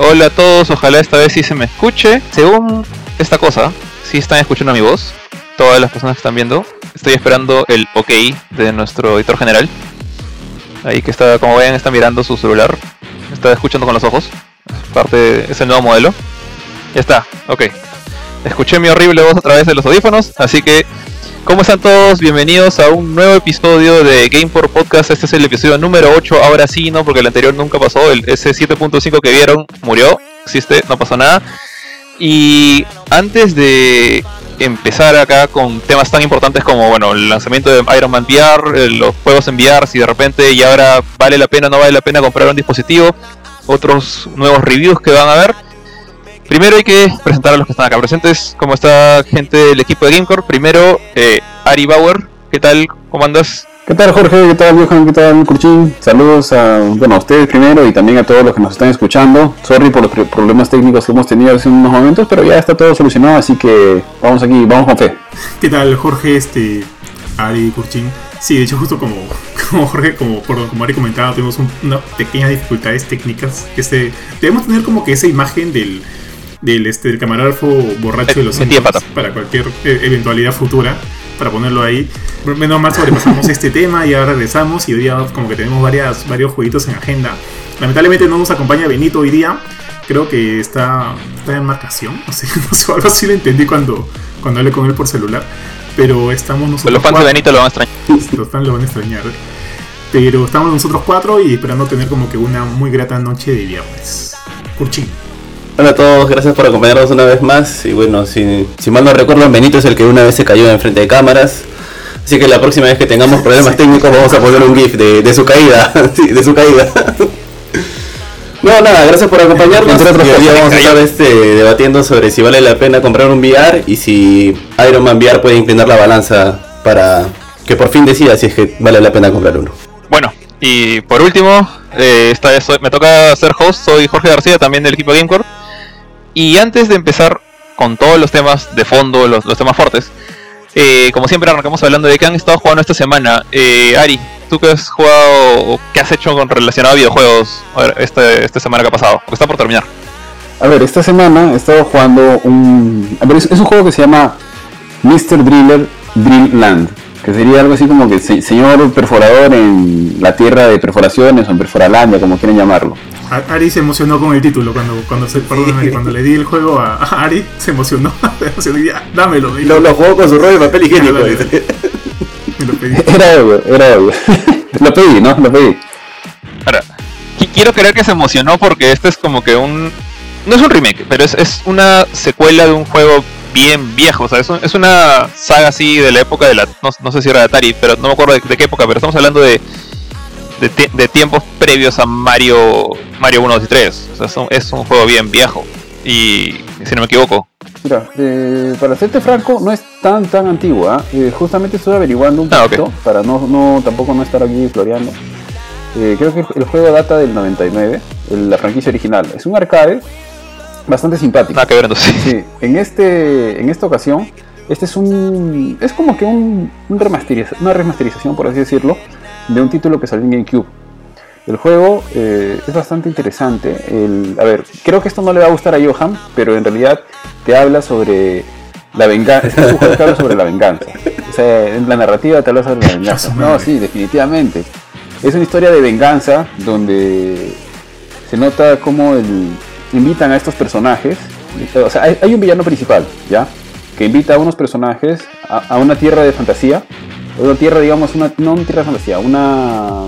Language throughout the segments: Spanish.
Hola a todos, ojalá esta vez sí se me escuche. Según esta cosa, sí están escuchando mi voz. Todas las personas que están viendo. Estoy esperando el ok de nuestro editor general. Ahí que está, como ven, está mirando su celular. Está escuchando con los ojos. Es parte, es el nuevo modelo. Ya está, ok. Escuché mi horrible voz a través de los audífonos, así que ¿Cómo están todos? Bienvenidos a un nuevo episodio de GamePort Podcast. Este es el episodio número 8. Ahora sí, ¿no? Porque el anterior nunca pasó. El, ese 7.5 que vieron murió. Existe, no pasó nada. Y antes de empezar acá con temas tan importantes como bueno el lanzamiento de Iron Man VR, los juegos en VR, si de repente y ahora vale la pena o no vale la pena comprar un dispositivo, otros nuevos reviews que van a ver Primero hay que presentar a los que están acá presentes. ¿Cómo está gente del equipo de Gamecore? Primero, eh, Ari Bauer. ¿Qué tal? ¿Cómo andas? ¿Qué tal Jorge? ¿Qué tal Johan? ¿Qué tal Curchín? Saludos a, bueno, a ustedes primero y también a todos los que nos están escuchando. Sorry por los problemas técnicos que hemos tenido hace unos momentos, pero ya está todo solucionado, así que vamos aquí, vamos con fe. ¿Qué tal Jorge? Este, Ari Curchín. Sí, de hecho justo como, como Jorge, como, como Ari comentaba, tuvimos unas pequeñas dificultades técnicas. Este, debemos tener como que esa imagen del del, este, del camarógrafo borracho de los Simpsons para cualquier eh, eventualidad futura, para ponerlo ahí. Menos mal sobrepasamos este tema y ahora regresamos y hoy día como que tenemos varias, varios jueguitos en agenda. Lamentablemente no nos acompaña Benito hoy día, creo que está, está en marcación, no sé, no sé, algo así lo entendí cuando, cuando hablé con él por celular, pero estamos nosotros Los fans de Benito lo van a extrañar. Los fans lo van a extrañar. Pero estamos nosotros cuatro y esperando tener como que una muy grata noche de viernes. Curchín. Hola a todos, gracias por acompañarnos una vez más. Y bueno, si, si mal no recuerdo, Benito es el que una vez se cayó en frente de cámaras. Así que la próxima vez que tengamos problemas técnicos vamos a poner un GIF de, su caída. sí, de su caída. no, nada, gracias por acompañarnos. Entre otros, hoy día vamos a estar este, debatiendo sobre si vale la pena comprar un VR y si Iron Man VR puede inclinar la balanza para que por fin decida si es que vale la pena comprar uno. Bueno, y por último, eh, esta vez me toca ser host, soy Jorge García, también del equipo Gamecore. Y antes de empezar con todos los temas de fondo, los, temas fuertes, eh, como siempre arrancamos hablando de qué han estado jugando esta semana. Eh, Ari, ¿tú qué has jugado o qué has hecho con relacionado a videojuegos esta semana que ha pasado? Está por terminar. A ver, esta semana he estado jugando un... A ver, es, un juego que se llama Mr. Driller Drill Land. Que sería algo así como que señor perforador en la tierra de perforaciones o en Perforalandia, como quieren llamarlo. Ari se emocionó con el título cuando, cuando, se, cuando le di el juego a, Ari, se emocionó. se emocionó dámelo. Lo, lo jugó con su rollo de papel higiénico. Me lo pedí. Era obvio, era obvio. lo pedí, ¿no? Lo pedí. Ahora, quiero creer que se emocionó porque este es como que un... No es un remake, pero es, es una secuela de un juego bien viejo. O sea, es, es una saga así de la época de la... No, no, sé si era de Atari, pero no me acuerdo de qué época, pero estamos hablando de de, tiempos previos a Mario Mario 1, 2 y 3. O sea, es un, juego bien viejo. Y si no me equivoco. Mira, eh, para serte franco, no es tan tan antiguo. ¿ah? Eh, justamente estuve averiguando un ah, poquito para no, no tampoco no estar aquí floreando. Eh, creo que el juego data del 99, la franquicia original. Es un arcade bastante simpático. Ah, que ver entonces. Sí, en, este, en esta ocasión, este es un. Es como que un, un una remasterización, por así decirlo, de un título que salió en GameCube. El juego eh, es bastante interesante. a ver, creo que esto no le va a gustar a Johan, pero en realidad te habla sobre la venganza. Es un juego que habla sobre la venganza. O sea, en la narrativa te habla sobre la venganza. No, sí, definitivamente. Es una historia de venganza donde se nota cómo el, invitan a estos personajes. O sea, hay, un villano principal, ¿ya? Que invita a unos personajes a una tierra de fantasía una tierra, digamos, una, no una tierra de fantasía, una,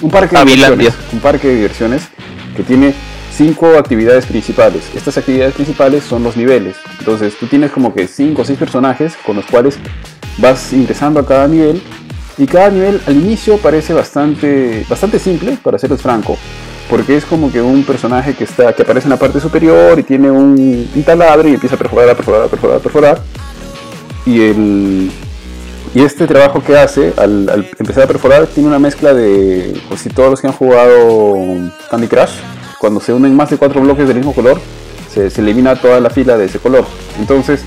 un parque de diversiones, un parque de diversiones que tiene cinco actividades principales. Estas actividades principales son los niveles. Entonces tú tienes como que cinco o seis personajes con los cuales vas ingresando a cada nivel y cada nivel al inicio parece bastante, bastante simple, para serles franco, porque es como que un personaje que, está, que aparece en la parte superior y tiene un, un taladro y empieza a perforar, a perforar, a perforar, a perforar. Y el, y este trabajo que hace, al, empezar a perforar, tiene una mezcla de, pues si todos los que han jugado Candy Crush, cuando se unen más de cuatro bloques del mismo color, se, elimina toda la fila de ese color. Entonces,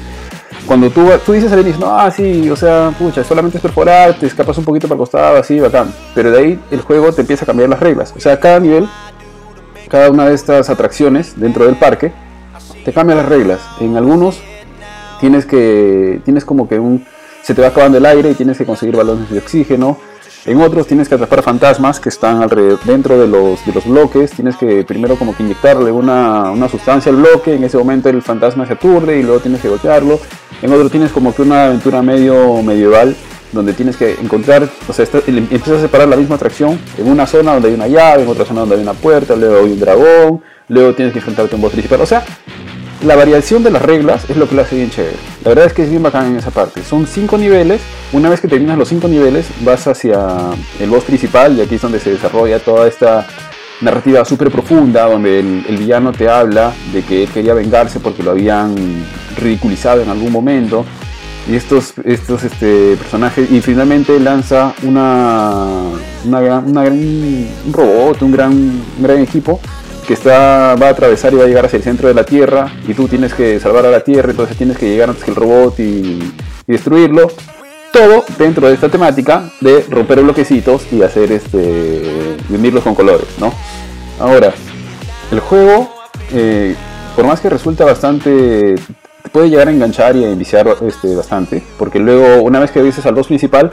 cuando tú, tú dices al inicio, no, ah, sí, o sea, pucha, solamente es perforar, te escapas un poquito para el costado, así, bacán. Pero de ahí el juego te empieza a cambiar las reglas. O sea, cada nivel cada una de estas atracciones dentro del parque te cambia las reglas. En algunos tienes que tienes como que un se te va acabando el aire y tienes que conseguir balones de oxígeno. En otros tienes que atrapar fantasmas que están alrededor, dentro de los, de los bloques. Tienes que primero como que inyectarle una, una sustancia al bloque. En ese momento el fantasma se aturde y luego tienes que golpearlo. En otro tienes como que una aventura medio medieval donde tienes que encontrar, o sea, está- em- empiezas a separar la misma atracción en una zona donde hay una llave, en otra zona donde hay una puerta, luego hay un dragón, luego tienes que enfrentarte a un boss principal. O sea, la variación de las reglas es lo que lo hace bien chévere. La verdad es que es bien bacán en esa parte. Son cinco niveles. Una vez que terminas los cinco niveles, vas hacia el boss principal y aquí es donde se desarrolla toda esta narrativa súper profunda, donde el, villano te habla de que él quería vengarse porque lo habían ridiculizado en algún momento. Y estos, estos este, personajes, y finalmente lanza una, una gran- un robot, un gran, un gran equipo que está, va a atravesar y va a llegar hacia el centro de la Tierra y tú tienes que salvar a la Tierra, entonces tienes que llegar antes que el robot y, destruirlo. Todo dentro de esta temática de romper bloquecitos y hacer este unirlos con colores, ¿no? Ahora, el juego, eh, por más que resulta bastante, te puede llegar a enganchar y a enviciar este, bastante, porque luego una vez que dices al boss principal,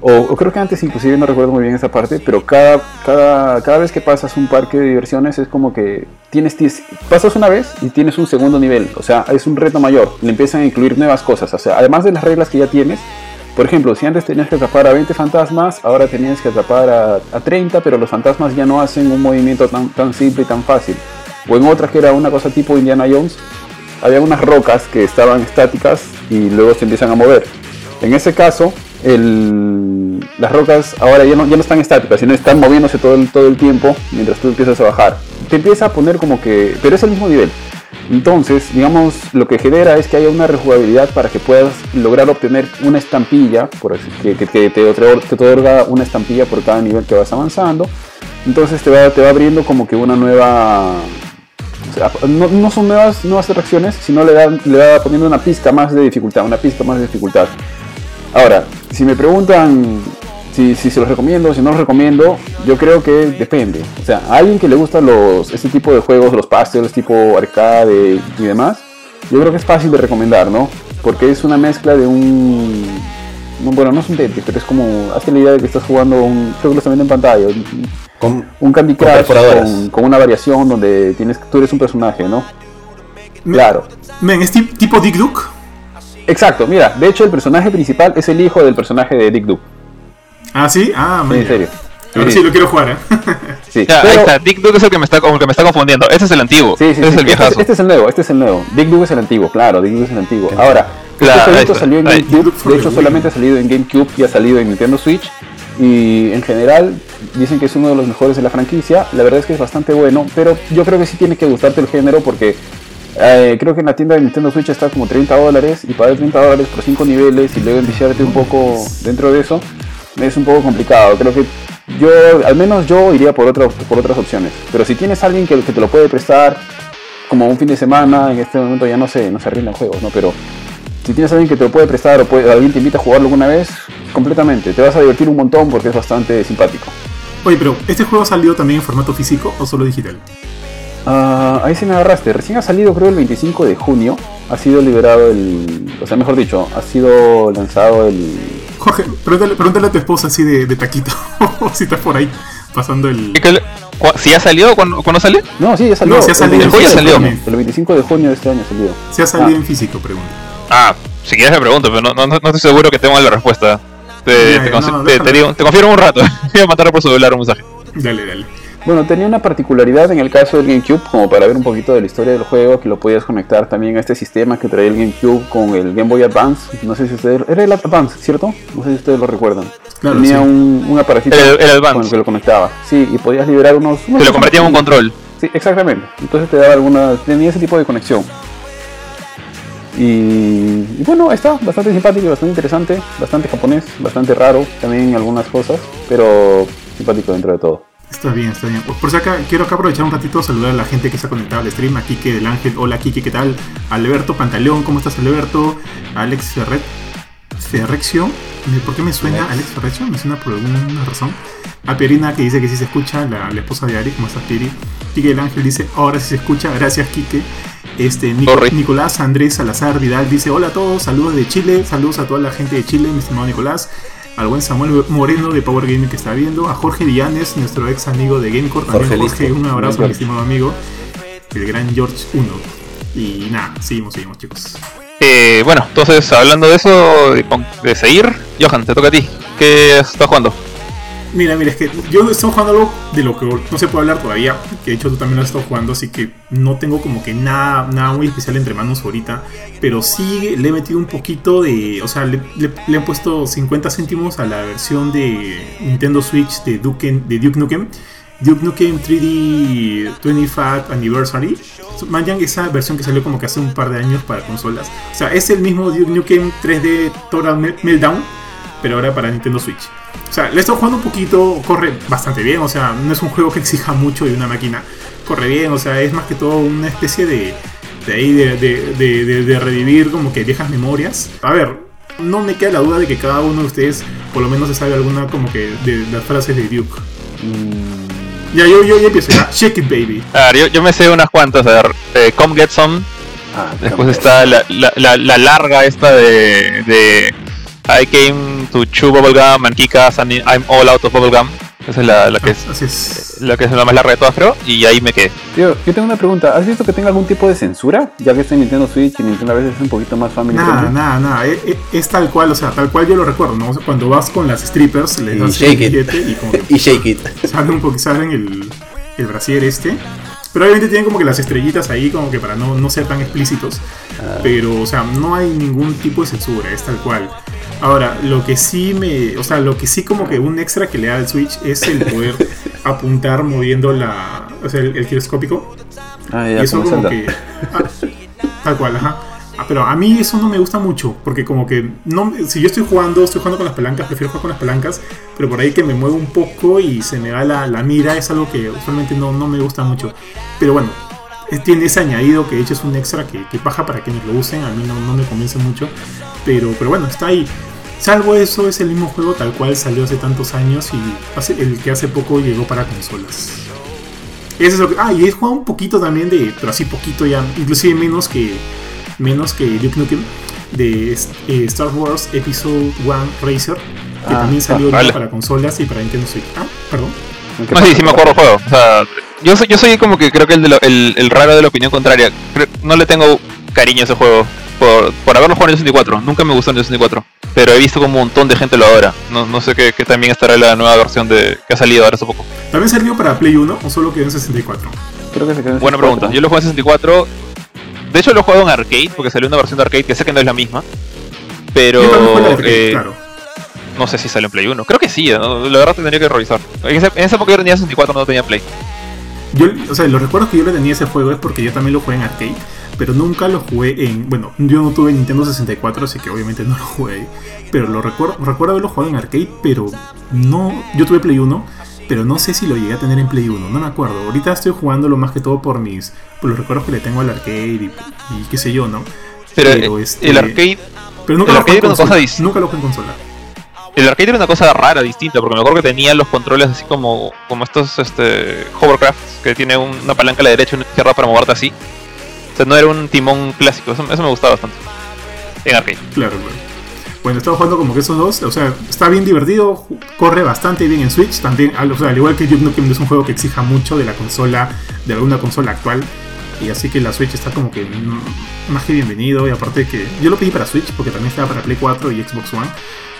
o, creo que antes inclusive no recuerdo muy bien esa parte, pero cada, cada, cada vez que pasas un parque de diversiones es como que tienes, tienes- pasas una vez y tienes un segundo nivel, o sea, es un reto mayor, le empiezan a incluir nuevas cosas, o sea, además de las reglas que ya tienes, por ejemplo, si antes tenías que atrapar a 20 fantasmas, ahora tenías que atrapar a, a 30, pero los fantasmas ya no hacen un movimiento tan, tan simple y tan fácil. O en otras que era una cosa tipo Indiana Jones, había unas rocas que estaban estáticas y luego se empiezan a mover. En ese caso, el- las rocas ahora ya no, ya no están estáticas, sino están moviéndose todo el, tiempo mientras tú empiezas a bajar. Te empieza a poner como que... pero es el mismo nivel. Entonces, digamos, lo que genera es que haya una rejugabilidad para que puedas lograr obtener una estampilla, por así, que, te, otorga, una estampilla por cada nivel que vas avanzando. Entonces te va, te va abriendo como que una nueva... no, son nuevas, nuevas atracciones, sino le, le va poniendo una pizca más de dificultad, una pizca más de dificultad. Ahora, si me preguntan si, si se los recomiendo, si no los recomiendo, yo creo que depende. O sea, a alguien que le gustan los, este tipo de juegos, los puzzles tipo arcade y demás, yo creo que es fácil de recomendar, ¿no? Porque es una mezcla de un... no, Bueno, no es un Tetris, pero es como... Hazte la idea de que estás jugando un... Creo que lo están viendo en pantalla. un- Con- Un Candy Crush con, con una variación donde tienes, tú eres un personaje, ¿no? Me- Claro. Men, es tip- tipo Dick Duke. Exacto, mira, de hecho el personaje principal es el hijo del personaje de Dick Duke. Ah, sí, ah, Sí, en serio. Ahora Sí, sí lo quiero jugar, ¿eh? sí. Ya, Pero- ahí está. Dick Duke es el que me está, como el que me está confundiendo. Ese es el antiguo. Sí, sí, sí, es el este, viejazo. este es el nuevo, este es el nuevo. Dick Duke es el antiguo, claro, Dick Duke es el antiguo. Ahora, Claro, este salió en. GameCube, de hecho solamente ha salido en GameCube y ha salido en Nintendo Switch. Y en general dicen que es uno de los mejores de la franquicia. La verdad es que es bastante bueno, pero yo creo que sí tiene que gustarte el género porque eh, creo que en la tienda de Nintendo Switch está como 30 dólares y pagar 30 dólares por 5 niveles y luego enviciarte un poco dentro de eso es un poco complicado. Creo que yo, al menos yo iría por, otra, por otras opciones. Pero si tienes alguien que, que te lo puede prestar como un fin de semana, en este momento ya no sé, no se arreglan juegos, ¿no? Pero si tienes alguien que te lo puede prestar o alguien te invita a jugarlo alguna vez, completamente. Te vas a divertir un montón porque es bastante simpático. Oye, pero ¿este juego ha salido también en formato físico o solo digital? Ah, ahí sí me agarraste. Recién ha salido, creo, el 25 de junio. Ha sido liberado el. O sea, mejor dicho, ha sido lanzado el. Jorge, pregúntale, pregúntale a tu esposa así de, de taquito, si estás por ahí pasando el... ¿Y qué le- cu- ¿Si ya salió? ¿Cuándo, cuándo sale? No, sí, ya salió. No, sí ha salido. El 25 Ya salió. de junio. El 25 de junio de este año salió. Si ha salido Ah. en físico, pregunta. Ah, si quieres me pregunto, pero no, no, no estoy seguro que tenga la respuesta. Te, te, no, te- déjalo. te digo- te confirmo un rato. Voy a mandar por su celular un mensaje. Dale, dale. Bueno, tenía una particularidad en el caso del GameCube, como para ver un poquito de la historia del juego, que lo podías conectar también a este sistema que traía el GameCube con el Game Boy Advance. No sé si ustedes... Era el Advance, ¿cierto? No sé si ustedes lo recuerdan. Claro, tenía sí. un, un aparatito El- el Advance. con el que lo conectaba. Sí, y podías liberar unos... Te lo convertía en un control. Sí, exactamente. Entonces te daba alguna... Tenía ese tipo de conexión. Y, y bueno, está bastante simpático, y bastante interesante, bastante japonés, bastante raro también en algunas cosas, pero simpático dentro de todo. Está bien, está bien. Por si acá, quiero acá aprovechar un ratito a saludar a la gente que se ha conectado al stream. A Kike del Ángel, hola Kike, ¿qué tal? Alberto Pantaleón, ¿cómo estás Alberto? Alex Ferret, Ferreccio, ¿por qué me suena Alex Ferrecho? Me suena por alguna razón. A Pierina que dice que sí se escucha, la, la esposa de Ari, ¿cómo estás Pieri? Quique el Ángel dice, ahora sí se escucha, gracias Quique. Este, Sorry. Nicolás Andrés Salazar Vidal dice, hola a todos, saludos de Chile, saludos a toda la gente de Chile, mi estimado Nicolás. Al buen Samuel Moreno de Power Gaming que está viendo, a Jorge Villanes, nuestro ex amigo de Gamecore, también Jorge un abrazo, mi estimado amigo, el gran George 1. Y nada, seguimos, seguimos chicos. Eh, bueno, entonces hablando de eso, de, de seguir, Johan, te toca a ti. ¿Qué estás jugando? Mira, mira, es que yo estoy jugando algo de lo que no se puede hablar todavía, que de hecho tú también lo has estado jugando, así que no tengo como que nada, nada muy especial entre manos ahorita, pero sí le he metido un poquito de, o sea, le, le- han puesto 50 céntimos a la versión de Nintendo Switch de Duke, Nukem, Duke Nukem 3D 25th Anniversary. Manjan esa versión que salió como que hace un par de años para consolas. O sea, es el mismo Duke Nukem 3D Total Mel- Meltdown, pero ahora para Nintendo Switch. O sea, le he estado jugando un poquito, corre bastante bien, o sea, no es un juego que exija mucho de una máquina, corre bien, o sea, es más que todo una especie de, de ahí, de, de- de- de- de revivir como que viejas memorias. A ver, no me queda la duda de que cada uno de ustedes por lo menos se sabe alguna como que de las frases de Duke. Mm, Ya, yo, yo, yo empiezo, ya, shake it baby. A ver, yo, yo me sé unas cuantas. A ver, eh, Come Get Some. ah, Después está la, la, la, la larga esta de, de I came to chew bubblegum and kick ass and I'm all out of bubblegum. Esa es la, la que es Así es. la que es la más larga de todas, creo. Y ahí me quedé. Tío, yo tengo una pregunta. ¿Has visto que tenga algún tipo de censura? Ya que está en Nintendo Switch y Nintendo a veces es un poquito más family Nada, nada, nada. Es, es- es tal cual, o sea, tal cual yo lo recuerdo, ¿no? O sea, cuando vas con las strippers, les Y das shake el it. billete y como que Y shake it. salen un poco, salen el, el brasier este. Pero obviamente tienen como que las estrellitas ahí, como que para no, no ser tan explícitos. Ah. Pero, o sea, no hay ningún tipo de censura, es tal cual. Ahora, lo que sí me. O sea, lo que sí como que un extra que le da al Switch es el poder apuntar moviendo la. O sea, el, el giroscópico. Ah, Y ya, eso como como Zelda. que. ah, tal cual, ajá. Ah, pero a mí eso no me gusta mucho, porque como que no, si yo estoy jugando, estoy jugando con las palancas, prefiero jugar con las palancas, pero por ahí que me muevo un poco y se me va la, la mira es algo que usualmente no, no me gusta mucho. Pero bueno, tiene ese añadido que de hecho es un extra que, que paja para quienes lo usen, a mí no, no me convence mucho, pero, pero bueno, está ahí. Salvo eso, es el mismo juego tal cual salió hace tantos años y hace, el que hace poco llegó para consolas. Eso es lo que. Ah, y he jugado un poquito también de. Pero así poquito ya. Inclusive menos que. Menos que Duke Nukem. De eh, Star Wars Episode 1 Racer. Que Ah, también salió ah, vale. para consolas y para Nintendo Switch. Ah, perdón. ¿Qué No, sí, sí me acuerdo el juego. O sea, yo soy, yo soy como que creo que el, de lo- el, el raro de la opinión contraria. Creo- no le tengo cariño a ese juego por, por haberlo jugado en el 64. Nunca me gustó en el 64. Pero he visto como un montón de gente lo adora. No, no sé qué, qué también estará la nueva versión de que ha salido ahora hace poco. ¿También salió para Play 1 o solo quedó en 64? Creo que se quedó en Buena 64. pregunta. Yo lo jugué en 64. De hecho lo he jugado en arcade, porque salió una versión de arcade que sé que no es la misma. Pero eh, claro. no sé si salió en Play 1. Creo que sí, ¿no? la verdad tendría que revisar. En esa, en esa época yo tenía 64, no tenía Play. Yo, o sea, los recuerdos que yo le tenía a ese juego es porque yo también lo jugué en arcade, pero nunca lo jugué en. Bueno, yo no tuve Nintendo 64, así que obviamente no lo jugué. Pero lo recuerdo, recuerdo haberlo jugado en arcade, pero no. Yo tuve Play 1, pero no sé si lo llegué a tener en Play 1, no me acuerdo. Ahorita estoy jugándolo más que todo por mis. por los recuerdos que le tengo al arcade y, y qué sé yo, ¿no? Pero, Pero, eh, este, el arcade Pero nunca el lo jugué en consola. Nunca lo jugué en consola. El arcade era una cosa rara, distinta, porque me acuerdo que tenía los controles así como, como estos este, hovercrafts, que tiene un- una palanca a la derecha y una izquierda para moverte así. O sea, no era un timón clásico, eso, me gustaba bastante. En arcade. Claro, claro. Bueno, estaba jugando como que esos dos, o sea, está bien divertido, corre bastante bien en Switch, también, o sea, al igual que Duke Nukem es un juego que exija mucho de la consola, de alguna consola actual, y así que la Switch está como que mm, más que bienvenido, y aparte que yo lo pedí para Switch porque también estaba para Play 4 y Xbox One,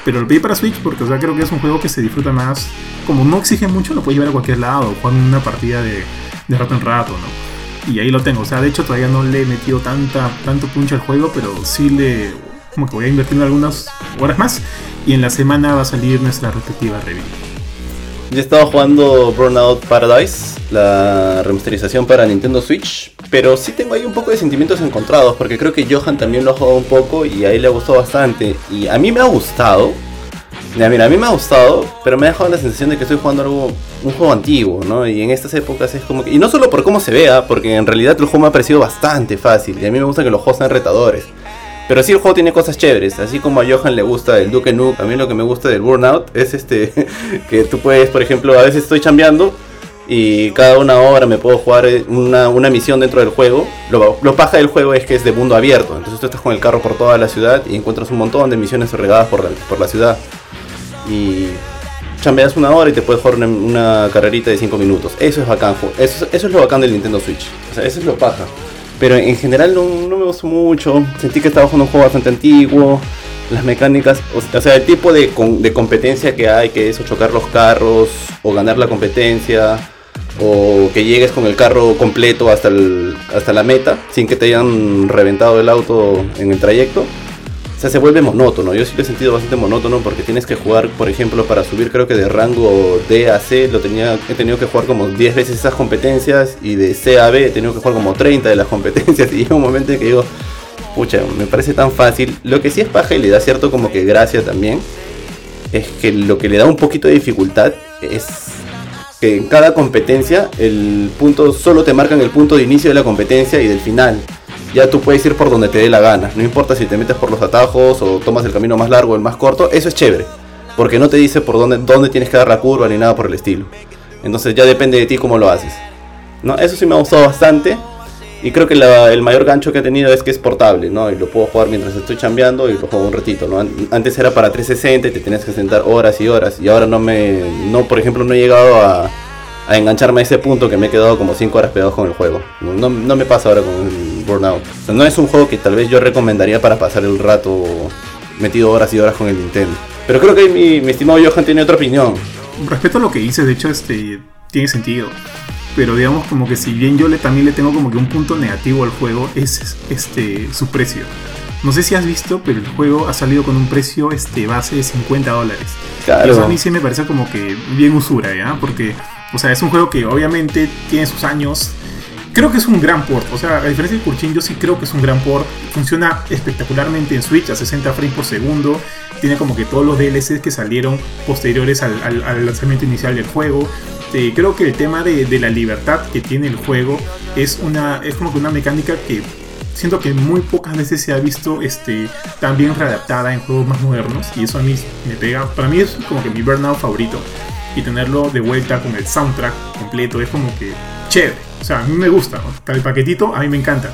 pero lo pedí para Switch porque, o sea, creo que es un juego que se disfruta más, como no exige mucho, lo puedes llevar a cualquier lado, jugar una partida de, de rato en rato, ¿no? Y ahí lo tengo, o sea, de hecho todavía no le he metido tanta, tanto punch al juego, pero sí le, como que voy a invertir algunas horas más, y en la semana va a salir nuestra respectiva review. Yo he estado jugando Burnout Paradise, la remasterización para Nintendo Switch, pero sí tengo ahí un poco de sentimientos encontrados, porque creo que Johan también lo ha jugado un poco y a él le gustó bastante. Y a mí me ha gustado, mira, a mí me ha gustado, pero me ha dejado la sensación de que estoy jugando algo, un juego antiguo, ¿no? Y en estas épocas es como que... Y no solo por cómo se vea, porque en realidad el juego me ha parecido bastante fácil, y a mí me gusta que los juegos sean retadores. Pero sí el juego tiene cosas chéveres, así como a Johan le gusta el Duke Nukem, a mí lo que me gusta del Burnout es este que tú puedes, por ejemplo, a veces estoy chambeando y cada una hora me puedo jugar una, una misión dentro del juego. Lo, paja del juego es que es de mundo abierto, entonces tú estás con el carro por toda la ciudad y encuentras un montón de misiones regadas por la, por la ciudad. Y chambeas una hora y te puedes jugar una, carrerita de 5 minutos. Eso es bacán, eso, eso es lo bacán del Nintendo Switch. O sea, eso es lo paja. Pero en general no, no me gustó mucho. Sentí que estaba jugando un juego bastante antiguo. Las mecánicas, o, sea, el tipo de, de competencia que hay, que es chocar los carros, o ganar la competencia, o que llegues con el carro completo hasta, el- hasta la meta, sin que te hayan reventado el auto en el trayecto. O sea, se vuelve monótono. Yo sí lo he sentido bastante monótono porque tienes que jugar, por ejemplo, para subir creo que de rango D a C, lo tenía, he tenido que jugar como 10 veces esas competencias y de C a B he tenido que jugar como 30 de las competencias y llega un momento en que digo, pucha, me parece tan fácil. Lo que sí es paja y le da cierto como que gracia también, es que lo que le da un poquito de dificultad es que en cada competencia el punto solo te marcan el punto de inicio de la competencia y del final. Ya tú puedes ir por donde te dé la gana. No importa si te metes por los atajos o tomas el camino más largo o el más corto. Eso es chévere. Porque no te dice por dónde, dónde tienes que dar la curva ni nada por el estilo. Entonces ya depende de ti cómo lo haces. ¿No? Eso sí me ha gustado bastante. Y creo que la- el mayor gancho que ha tenido es que es portable, ¿no? Y lo puedo jugar mientras estoy chambeando y lo juego un ratito, ¿no? An- Antes era para 360 y te tenías que sentar horas y horas. Y ahora no me... No, por ejemplo, no he llegado a, engancharme a ese punto que me he quedado como 5 horas pegado con el juego. No, no- me pasa ahora con Burnout. O sea, no es un juego que tal vez yo recomendaría para pasar el rato metido horas y horas con el Nintendo. Pero creo que mi, mi estimado Johan tiene otra opinión. Respecto a lo que dices, de hecho, este tiene sentido. Pero digamos como que si bien yo le, también le tengo como que un punto negativo al juego es este su precio. No sé si has visto, pero el juego ha salido con un precio este base de 50 dólares. Claro. Eso a mí sí me parece como que bien usura, ¿ya? Porque, o sea, es un juego que obviamente tiene sus años. Creo que es un gran port. O sea, a diferencia de Kurchin, yo sí creo que es un gran port. Funciona espectacularmente en Switch a 60 frames por segundo. Tiene como que todos los DLCs que salieron posteriores al, al- al lanzamiento inicial del juego. Eh, creo que el tema de, de la libertad que tiene el juego es, una, es como que una mecánica que siento que muy pocas veces se ha visto este, tan bien readaptada en juegos más modernos y eso a mí me pega. Para mí es como que mi Burnout favorito y tenerlo de vuelta con el soundtrack completo es como que chévere. O sea, a mí me gusta. ¿no? El paquetito a mí me encanta.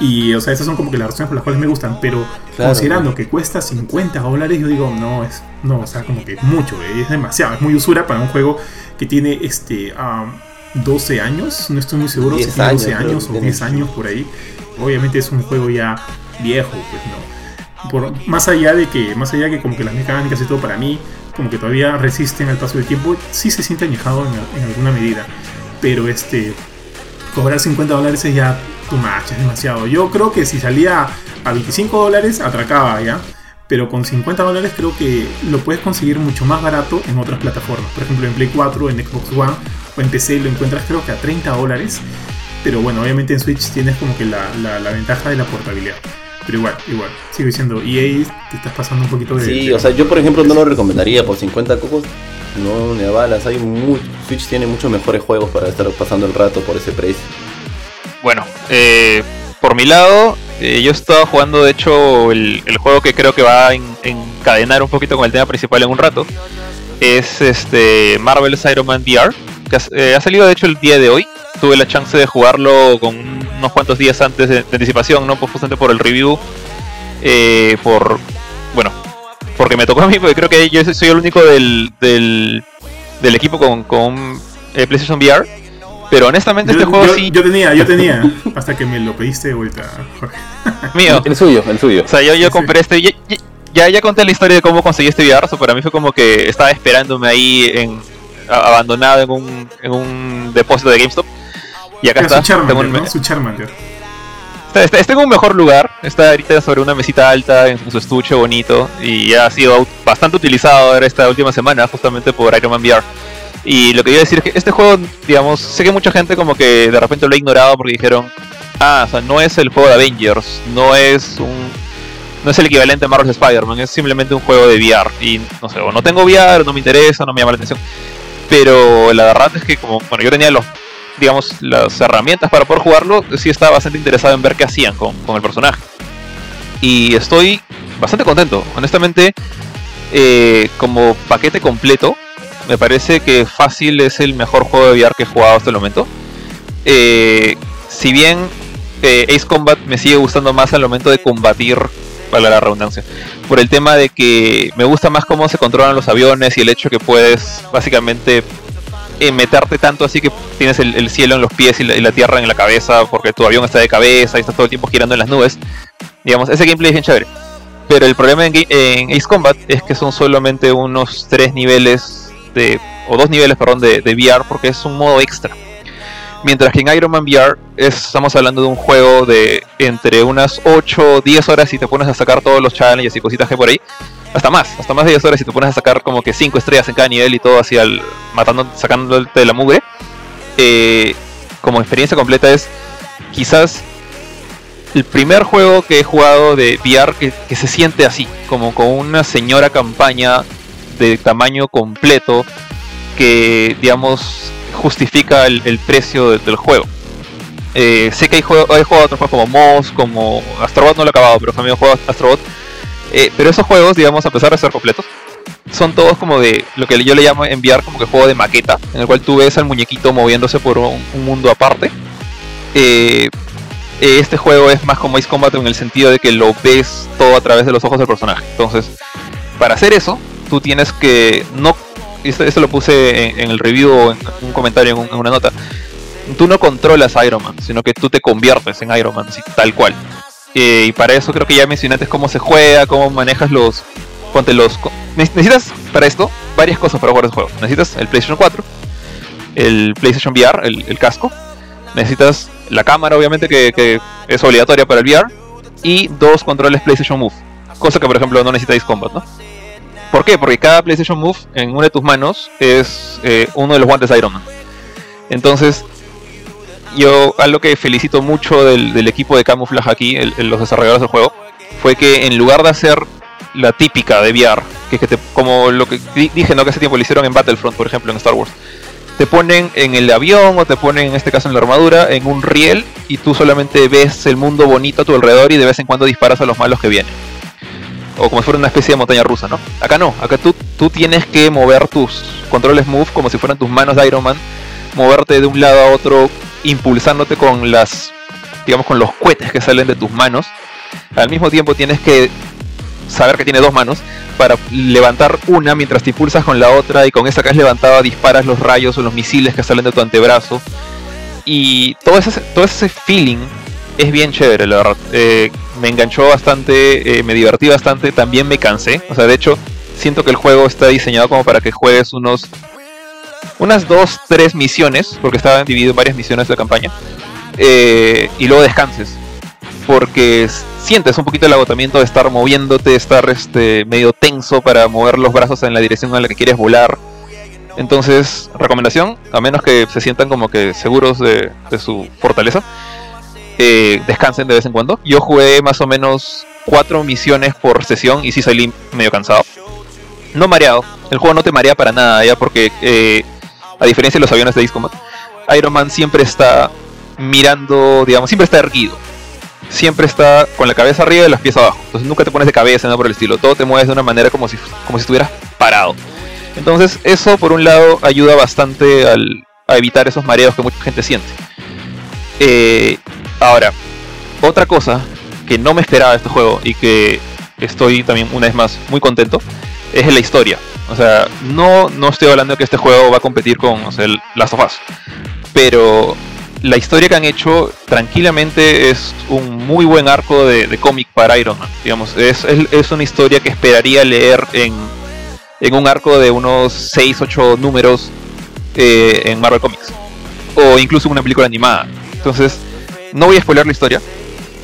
Y, o sea, esas son como que las razones por las cuales me gustan. Pero Claro, considerando que cuesta 50 dólares, yo digo, no, es, no, o sea, como que mucho, eh, es demasiado. Es muy usura para un juego que tiene este am, 12 años. No estoy muy seguro si 10 tiene 12 años, años o tiene. 10 años por ahí. Obviamente es un juego ya viejo, pues no. Por, más allá de que, más allá de que como que las mecánicas y todo para mí, como que todavía resisten al paso del tiempo, sí se siente añejado en, en alguna medida. Pero este, cobrar 50 dólares es ya too much, es demasiado. Yo creo que si salía a 25 dólares, atracaba ya. Pero con 50 dólares creo que lo puedes conseguir mucho más barato en otras plataformas. Por ejemplo, en Play 4, en Xbox One o en PC lo encuentras creo que a 30 dólares. Pero bueno, obviamente en Switch tienes como que la, la- la ventaja de la portabilidad. Pero igual, igual. Sigo diciendo, EA te estás pasando un poquito de... Sí, o sea, yo por ejemplo no lo recomendaría por 50 cocos. No, a balas. Hay mu- Switch tiene muchos mejores juegos para estar pasando el rato por ese precio. Bueno, eh, por mi lado, eh, yo estaba jugando de hecho el, el juego que creo que va a en- encadenar un poquito con el tema principal en un rato. Es este Marvel's Iron Man VR, que eh, ha salido de hecho el día de hoy. Tuve la chance de jugarlo con unos cuantos días antes de, de anticipación, ¿no? Pues justamente por el review. eh, por. Bueno, porque me tocó a mí, porque creo que yo soy el único del, del, del equipo con, con eh, PlayStation VR. Pero honestamente, Yo, este juego yo- sí. yo tenía, yo tenía, hasta que me lo pediste de vuelta, Jorge. mío. El suyo, el suyo. O sea, yo, yo compré este. Ya, ya- conté la historia de cómo conseguí este VR. so para mí fue como que estaba esperándome ahí en abandonado en un, en un depósito de GameStop. Y acá Era está. su Charmander, Tengo un- ¿no? Su Charmander. Está, está- está en un mejor lugar. Está ahorita sobre una mesita alta, en su estuche bonito. Y ha sido bastante utilizado ahora esta última semana, justamente por Iron Man VR. Y lo que iba a decir es que este juego, digamos, sé que mucha gente como que de repente lo ha ignorado porque dijeron, ah, o sea, no es el juego de Avengers, no es un... No es el equivalente a Marvel's Spider-Man, es simplemente un juego de VR. Y no sé, o no tengo VR, no me interesa, no me llama la atención. Pero la verdad es que como, bueno, yo tenía los, digamos, las herramientas para poder jugarlo, sí estaba bastante interesado en ver qué hacían con, con el personaje. y estoy bastante contento. Honestamente, eh, como paquete completo, me parece que fácil es el mejor juego de VR que he jugado hasta el momento. Eh, si bien eh, Ace Combat me sigue gustando más al momento de combatir, para la redundancia, por el tema de que me gusta más cómo se controlan los aviones y el hecho que puedes básicamente eh, meterte tanto así que tienes el, cielo en los pies y la, tierra en la cabeza porque tu avión está de cabeza y estás todo el tiempo girando en las nubes. Digamos, ese gameplay es bien chévere. Pero el problema en, Ace Combat es que son solamente unos tres niveles de, o dos niveles, perdón, de, de VR porque es un modo extra. Mientras que en Iron Man VR estamos hablando de un juego de entre unas 8 o 10 horas si te pones a sacar todos los challenges y cositas que hay por ahí. Hasta más, hasta más de 10 horas si te pones a sacar como que 5 estrellas en cada nivel y todo así al, matando, sacándote de la mugre. Eh, como experiencia completa es quizás el primer juego que he jugado de VR que, se siente así, como con una señora campaña de tamaño completo que digamos justifica el, precio del juego. Eh, sé que hay juego, he jugado otros juegos como Moss, como Astrobot, no lo he acabado, pero también he jugado Astrobot. Eh, pero esos juegos, digamos, a pesar de ser completos, son todos como de lo que yo le llamo enviar como que juego de maqueta, en el cual tú ves al muñequito moviéndose por un, mundo aparte. Eh, este juego es más como Ace Combat en el sentido de que lo ves todo a través de los ojos del personaje. Entonces, para hacer eso, tú tienes que no esto, lo puse en, el review o en un comentario, en, una nota. Tú no controlas Iron Man, sino que tú te conviertes en Iron Man, tal cual. Eh, y para eso creo que ya mencionaste cómo se juega, cómo manejas los. Ponte los. Necesitas para esto varias cosas para jugar el juego. Necesitas el PlayStation 4, el PlayStation VR, el, casco. Necesitas la cámara, obviamente, que, es obligatoria para el VR. Y dos controles PlayStation Move. Cosa que, por ejemplo, no necesitáis Combat, ¿no? ¿Por qué? Porque cada PlayStation Move en una de tus manos es eh, uno de los guantes Iron Man. Entonces, yo algo que felicito mucho del, equipo de Camouflage aquí, los desarrolladores del juego, fue que en lugar de hacer la típica de VR, que, que te, como lo que dije, ¿no? Que hace tiempo lo hicieron en Battlefront, por ejemplo, en Star Wars. Te ponen en el avión o te ponen en este caso en la armadura, en un riel, y tú solamente ves el mundo bonito a tu alrededor y de vez en cuando disparas a los malos que vienen o como si fuera una especie de montaña rusa, ¿no? Acá no, acá tú tienes que mover tus controles move como si fueran tus manos de Iron Man, moverte de un lado a otro, impulsándote con las, digamos, con los cohetes que salen de tus manos. Al mismo tiempo tienes que saber que tiene dos manos para levantar una mientras te impulsas con la otra y con esa que has levantado disparas los rayos o los misiles que salen de tu antebrazo. Y todo ese, todo ese feeling es bien chévere, la verdad. Eh, me enganchó bastante, eh, me divertí bastante, también me cansé. O sea, de hecho, siento que el juego está diseñado como para que juegues unos unas dos, tres misiones, porque estaban dividido en varias misiones de la campaña, eh, y luego descanses. Porque sientes un poquito el agotamiento de estar moviéndote, estar este, medio tenso para mover los brazos en la dirección en la que quieres volar. Entonces, recomendación, a menos que se sientan como que seguros de su fortaleza, eh, descansen de vez en cuando. Yo jugué más o menos cuatro misiones por sesión y sí salí medio cansado. No mareado, el juego no te marea para nada ya porque eh, a diferencia de los aviones de Ace Iron Man siempre está mirando, digamos, siempre está erguido. Siempre está con la cabeza arriba y los pies abajo. Entonces nunca te pones de cabeza, nada por el estilo. Todo te mueves de una manera como si, como si estuvieras parado. Entonces eso por un lado ayuda bastante a evitar esos mareos que mucha gente siente. Eh, Ahora, otra cosa que no me esperaba de este juego y que estoy también una vez más muy contento es la historia. O sea, no, no estoy hablando que este juego va a competir con el Last of Us, pero la historia que han hecho tranquilamente es un muy buen arco de, cómic para Iron Man. Digamos, es, es, una historia que esperaría leer en, en un arco de unos 6-8 números eh, en Marvel Comics. O incluso una película animada. Entonces, no voy a spoiler la historia,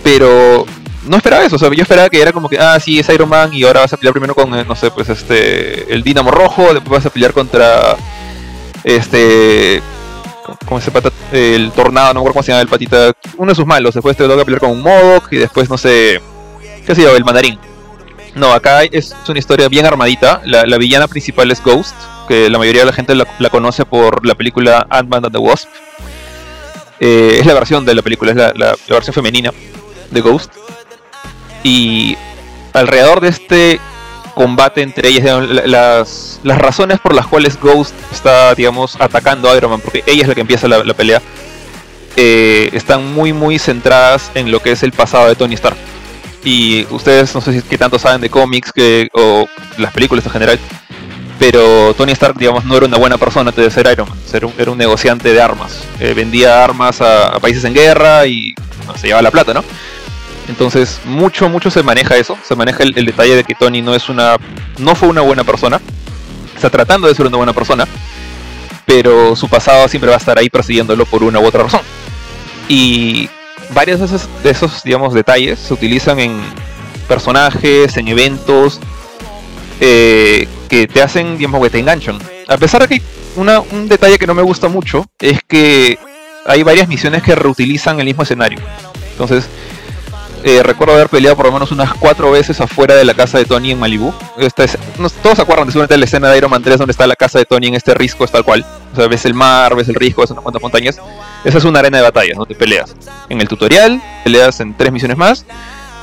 pero no esperaba eso. O sea, yo esperaba que era como que, ah, sí, es Iron Man y ahora vas a pelear primero con, eh, no sé, pues este, el Dinamo Rojo, después vas a pelear contra este, ¿cómo se pata? El Tornado, no recuerdo cómo se llama el patita, uno de sus malos. Después te toca pelear con un Modok y después, no sé, qué sé yo, el Mandarín. No, acá es una historia bien armadita. La, villana principal es Ghost, que la mayoría de la gente la, la conoce por la película Ant-Man and the Wasp. Eh, es la versión de la película, es la, versión femenina de Ghost. Y alrededor de este combate entre ellas, las, las razones por las cuales Ghost está, digamos, atacando a Iron Man, porque ella es la que empieza la, pelea, eh, están muy, muy centradas en lo que es el pasado de Tony Stark. Y ustedes no sé si qué tanto saben de cómics que, o las películas en general, pero Tony Stark, digamos, no era una buena persona antes de ser Iron Man, era un, era un negociante de armas. Eh, vendía armas a, países en guerra y se llevaba la plata, ¿no? Entonces, mucho, mucho se maneja eso, se maneja el, detalle de que Tony no es una, no fue una buena persona, está tratando de ser una buena persona, pero su pasado siempre va a estar ahí persiguiéndolo por una u otra razón. Y varios de esos, de esos digamos, detalles se utilizan en personajes, en eventos, eh, que te hacen, digamos, que te enganchan. A pesar de que una- un detalle que no me gusta mucho, es que hay varias misiones que reutilizan el mismo escenario. Entonces, eh, recuerdo haber peleado por lo menos unas cuatro veces afuera de la casa de Tony en Malibu. Todos se acuerdan de seguramente la escena de Iron Man 3 donde está la casa de Tony en este risco, es tal cual. O sea, ves el mar, ves el risco, ves unas cuantas montañas. Esa es una arena de batallas, donde peleas. En el tutorial, peleas en tres misiones más.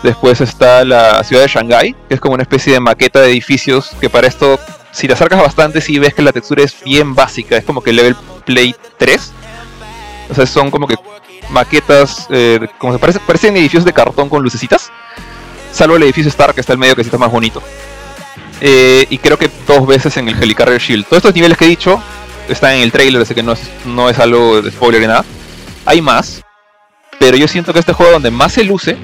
Después está la ciudad de Shanghai, que es como una especie de maqueta de edificios que para esto, si te acercas bastante, sí ves que la textura es bien básica, es como que level play 3. O sea, son como que maquetas, eh, como se parece, parecen edificios de cartón con lucecitas. Salvo el edificio Stark que está al medio que sí está más bonito. Eh, y creo que dos veces en el Helicarrier Shield. Todos estos niveles que he dicho están en el trailer, así que no es, no es algo de spoiler ni nada. Hay más, pero yo siento que este juego donde más se luce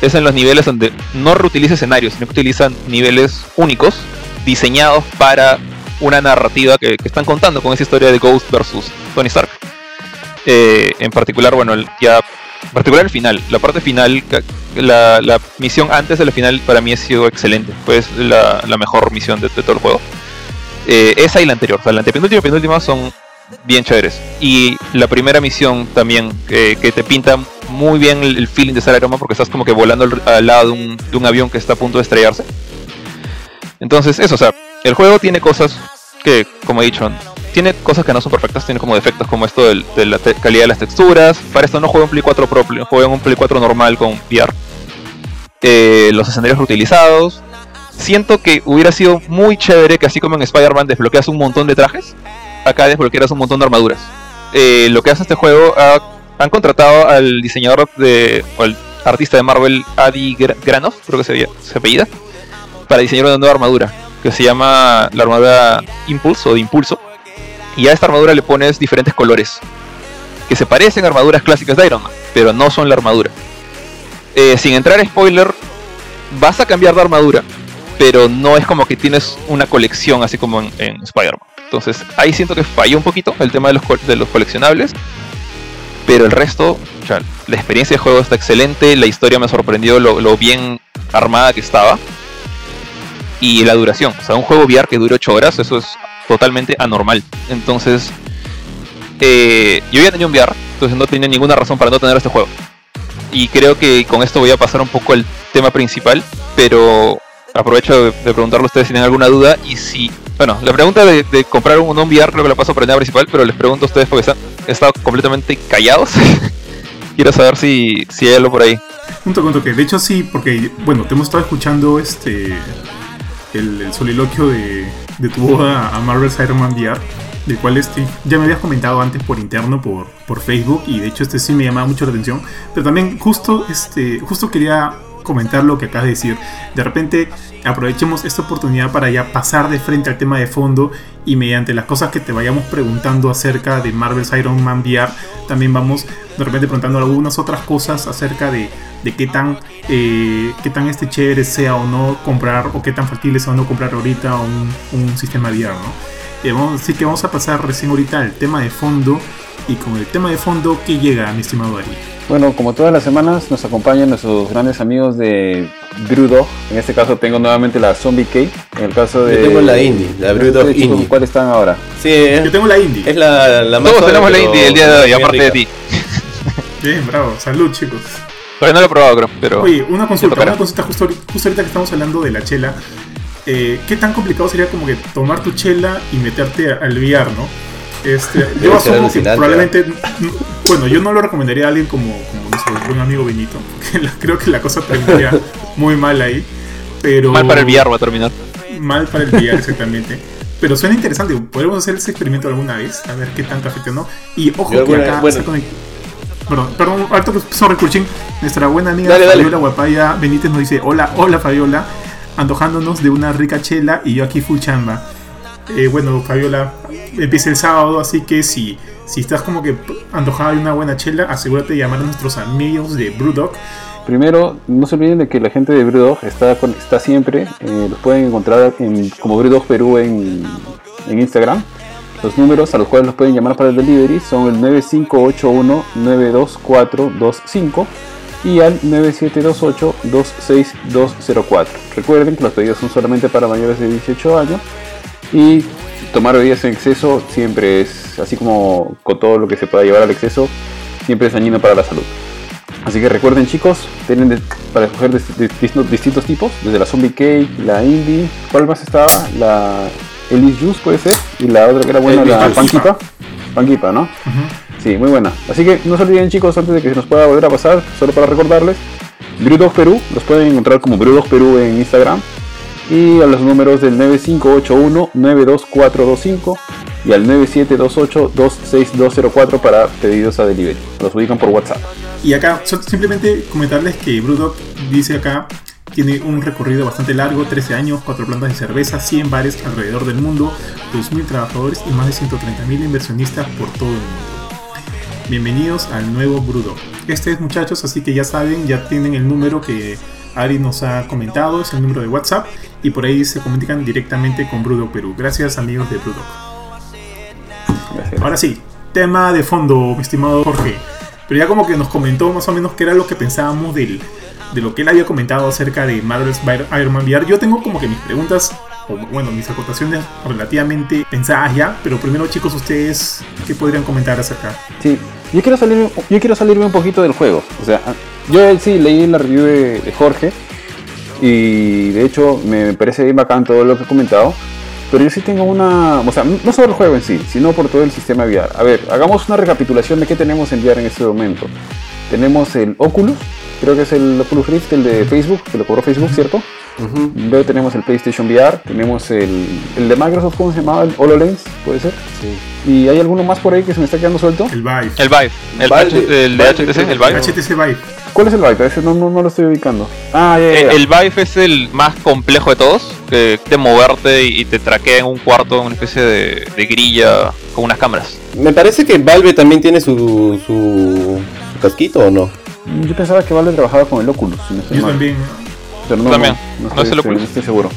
es en los niveles donde no reutiliza escenarios, sino que utiliza niveles únicos diseñados para una narrativa que, que están contando con esa historia de Ghost versus Tony Stark. Eh, en particular, bueno, ya en particular el final, la parte final, la, la misión antes de la final para mí ha sido excelente, pues la, la mejor misión de, todo el juego. Eh, esa y la anterior, o sea, la antepenúltima y penúltima son bien chéveres. Y la primera misión también, que, te pinta muy bien el, el feeling de Iron Man porque estás como que volando al, al lado de un, de un avión que está a punto de estrellarse. Entonces, eso, o sea, el juego tiene cosas que, como he dicho, tiene cosas que no son perfectas, tiene como defectos como esto de, la calidad de las texturas. Para esto no juego en Play 4 Pro, en un Play 4 normal con VR. Eh, los escenarios reutilizados. Siento que hubiera sido muy chévere que así como en Spider-Man desbloqueas un montón de trajes, acá desbloquearas un montón de armaduras. Eh, lo que hace este juego, ha- han contratado al diseñador de, o al artista de Marvel, Adi Gra- Granoff, creo que se, se apellida, para diseñar una nueva armadura, que se llama la armadura Impulse o de Impulso. Y a esta armadura le pones diferentes colores, que se parecen a armaduras clásicas de Iron Man, pero no son la armadura. Eh, sin entrar en spoiler, vas a cambiar de armadura, pero no es como que tienes una colección así como en, Spider-Man. Entonces ahí siento que falló un poquito el tema de los, de los coleccionables, pero el resto, la experiencia de juego está excelente, la historia me sorprendió lo, lo bien armada que estaba. Y la duración, o sea, un juego VR que dure 8 horas, eso es totalmente anormal. Entonces, eh, yo ya tenía un VR, entonces no tenía ninguna razón para no tener este juego. Y creo que con esto voy a pasar un poco al tema principal, pero aprovecho de, de preguntarle a ustedes si tienen alguna duda y si... Bueno, la pregunta de, comprar un, un VR creo que la paso por el tema principal, pero les pregunto a ustedes porque están, estado completamente callados. Quiero saber si, si hay algo por ahí. Un toque, un toque. De hecho, sí, porque, bueno, te hemos estado escuchando este el soliloquio de, de tu boda a Marvel's Iron Man VR, del cual este, ya me habías comentado antes por interno, por, por Facebook, y de hecho este sí me llamaba mucho la atención. Pero también justo, este, justo quería comentar lo que acabas de decir. De repente aprovechemos esta oportunidad para ya pasar de frente al tema de fondo y mediante las cosas que te vayamos preguntando acerca de Marvel's Iron Man VR, también vamos de repente preguntando algunas otras cosas acerca de, de qué tan eh, qué tan este chévere sea o no comprar o qué tan factible sea o no comprar ahorita un, un sistema VR, ¿no? Así que vamos a pasar recién ahorita al tema de fondo y con el tema de fondo que llega, mi estimado Ari. Bueno, como todas las semanas nos acompañan nuestros grandes amigos de Brewdog. En este caso tengo nuevamente la Zombie Cake. En el caso de... Yo tengo la indie, la Brewdog ¿Ustedes, chicos, indie. ¿Cuál están ahora? Sí, Yo es, tengo la indie. es la, la más Todos tenemos la indie el día de hoy, aparte de ti. Bien, bravo. Salud, chicos. Todavía no lo he probado, creo, pero... Oye, una consulta, una consulta justo, justo ahorita que estamos hablando de la chela. eh, ¿Qué tan complicado sería como que tomar tu chela y meterte al VR, no? Este, yo asumo que probablemente, n- bueno, yo no lo recomendaría a alguien como, como nuestro buen amigo Benito. Creo que la cosa terminaría muy mal ahí. Pero... Mal para el VR va a terminar. Mal para el VR, exactamente. Pero suena interesante, podemos hacer ese experimento alguna vez, a ver qué tanto afecta no. Y ojo Yo que acá bueno. está conect- Perdón, perdón, harto que sorry, Kurchin. Nuestra buena amiga Dale, dale. Fabiola Guapaya Benítez nos dice: Hola, hola Fabiola, antojándonos de una rica chela y yo aquí full chamba. Eh, bueno, Fabiola, empieza el sábado, así que si, si estás como que antojada de una buena chela, asegúrate de llamar a nuestros amigos de Brewdog. Primero, no se olviden de que la gente de Brewdog está, está siempre, eh, los pueden encontrar en, como Brewdog Perú en, en Instagram. Los números a los cuales los pueden llamar para el delivery son el 9581-92425 y al 9728-26204. Recuerden que los pedidos son solamente para mayores de 18 años y tomar bebidas en exceso siempre es, así como con todo lo que se pueda llevar al exceso, siempre es dañino para la salud. Así que recuerden chicos, tienen de- para escoger de- de- distintos, tipos, desde la Zombie Cake, la Indie, ¿cuál más estaba? La Elise Juice puede ser, y la otra que era buena, El la. Pankipa. Pankipa, ¿no? Ujú. Sí, muy buena. Así que no se olviden chicos, antes de que se nos pueda volver a pasar, solo para recordarles, Brewdog Perú, los pueden encontrar como Brewdog Perú en Instagram y a los números del 9581-92425 y al 9728-26204 para pedidos a delivery. Los ubican por WhatsApp. Y acá, simplemente comentarles que Brewdog dice acá, tiene un recorrido bastante largo, 13 años, 4 plantas de cerveza, 100 bares alrededor del mundo, 2.000 trabajadores y más de 130.000 inversionistas por todo el mundo. Bienvenidos al nuevo Brewdog. Este es muchachos, así que ya saben, ya tienen el número que Ari nos ha comentado, es el número de WhatsApp y por ahí se comunican directamente con Brewdog Perú. Gracias amigos de. Gracias. Ahora sí, tema de fondo, mi estimado Jorge. Pero ya como que nos comentó más o menos qué era lo que pensábamos del, de lo que él había comentado acerca de Marvel's Iron Man VR. Yo tengo como que mis preguntas, o bueno, mis acotaciones relativamente pensadas ya. Pero primero chicos, ustedes, ¿qué podrían comentar acerca? Sí, yo quiero salir, yo quiero salirme un poquito del juego. O sea, yo sí leí la review de, Jorge y de hecho me parece bien bacán todo lo que ha comentado. Pero yo sí tengo una, o sea, no sobre el juego en sí, sino por todo el sistema VR. A ver, hagamos una recapitulación de qué tenemos en VR en este momento. Tenemos el Oculus, creo que es el Oculus Rift, el de Facebook, que lo cobró Facebook, ¿cierto? Ujú. Luego tenemos el PlayStation VR, tenemos el, el de Microsoft, ¿cómo se llamaba? El HoloLens, puede ser. Sí. ¿Y hay alguno más por ahí que se me está quedando suelto? El Vive. El Vive. El, Vive, H- el de Vive, HTC, el Vive. HTC Vive. ¿Cuál es el Vive? Ese no, no, no lo estoy ubicando. Ah, ya, ya, Eh, ya. El Vive es el más complejo de todos, que te moverte y te traquea en un cuarto, una especie de, de grilla con unas cámaras. Me parece que Valve también tiene su, su, su casquito o no. Yo pensaba que Valve trabajaba con el Oculus. si no Yo mal. también. Pero no, También. no, ¿No el estoy, Oculus? no estoy seguro.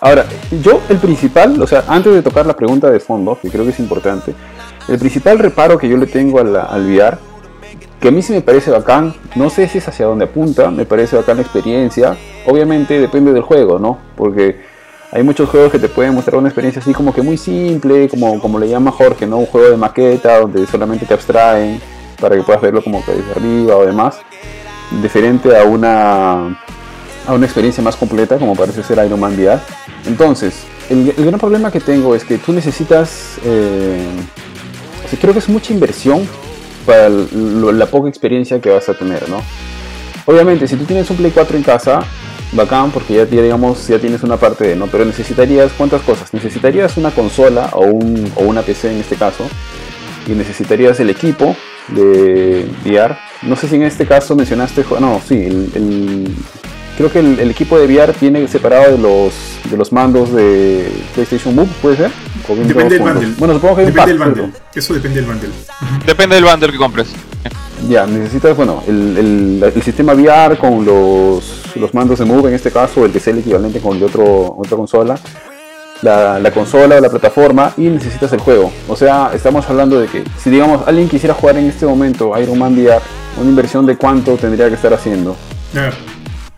Ahora, yo el principal, o sea, antes de tocar la pregunta de fondo, que creo que es importante, el principal reparo que yo le tengo a la- al VR, que a mí sí me parece bacán, no sé si es hacia dónde apunta, me parece bacán la experiencia, obviamente depende del juego, ¿no? Porque hay muchos juegos que te pueden mostrar una experiencia así como que muy simple, como, como le llama Jorge, ¿no? Un juego de maqueta donde solamente te abstraen para que puedas verlo como que desde arriba o demás, diferente a una a una experiencia más completa como parece ser Iron Man VR. Entonces, el, gran problema que tengo es que tú necesitas, eh, o creo que es mucha inversión para la poca experiencia que vas a tener, ¿no? Obviamente, si tú tienes un Play 4 en casa, bacán, porque ya, digamos, ya tienes una parte de, ¿no? Pero necesitarías, ¿cuántas cosas? Necesitarías una consola o, un, o una PC en este caso, y necesitarías el equipo de VR. No sé si en este caso mencionaste, no, sí, el- creo que el, el equipo de VR viene separado de los de los mandos de PlayStation Move, ¿puede ser? ¿O vienen Depende del bundle. Bueno, supongo que hay un Depende del bundle. Eso depende del bundle. Depende del bundle que compres. Ya, necesitas, bueno, el, el- el sistema VR con los, los mandos de Move en este caso, el que sea el equivalente con el de otro, otra consola, la, la consola o la plataforma y necesitas el juego. O sea, estamos hablando de que si digamos alguien quisiera jugar en este momento Iron Man VR, una inversión de cuánto tendría que estar haciendo. A ver,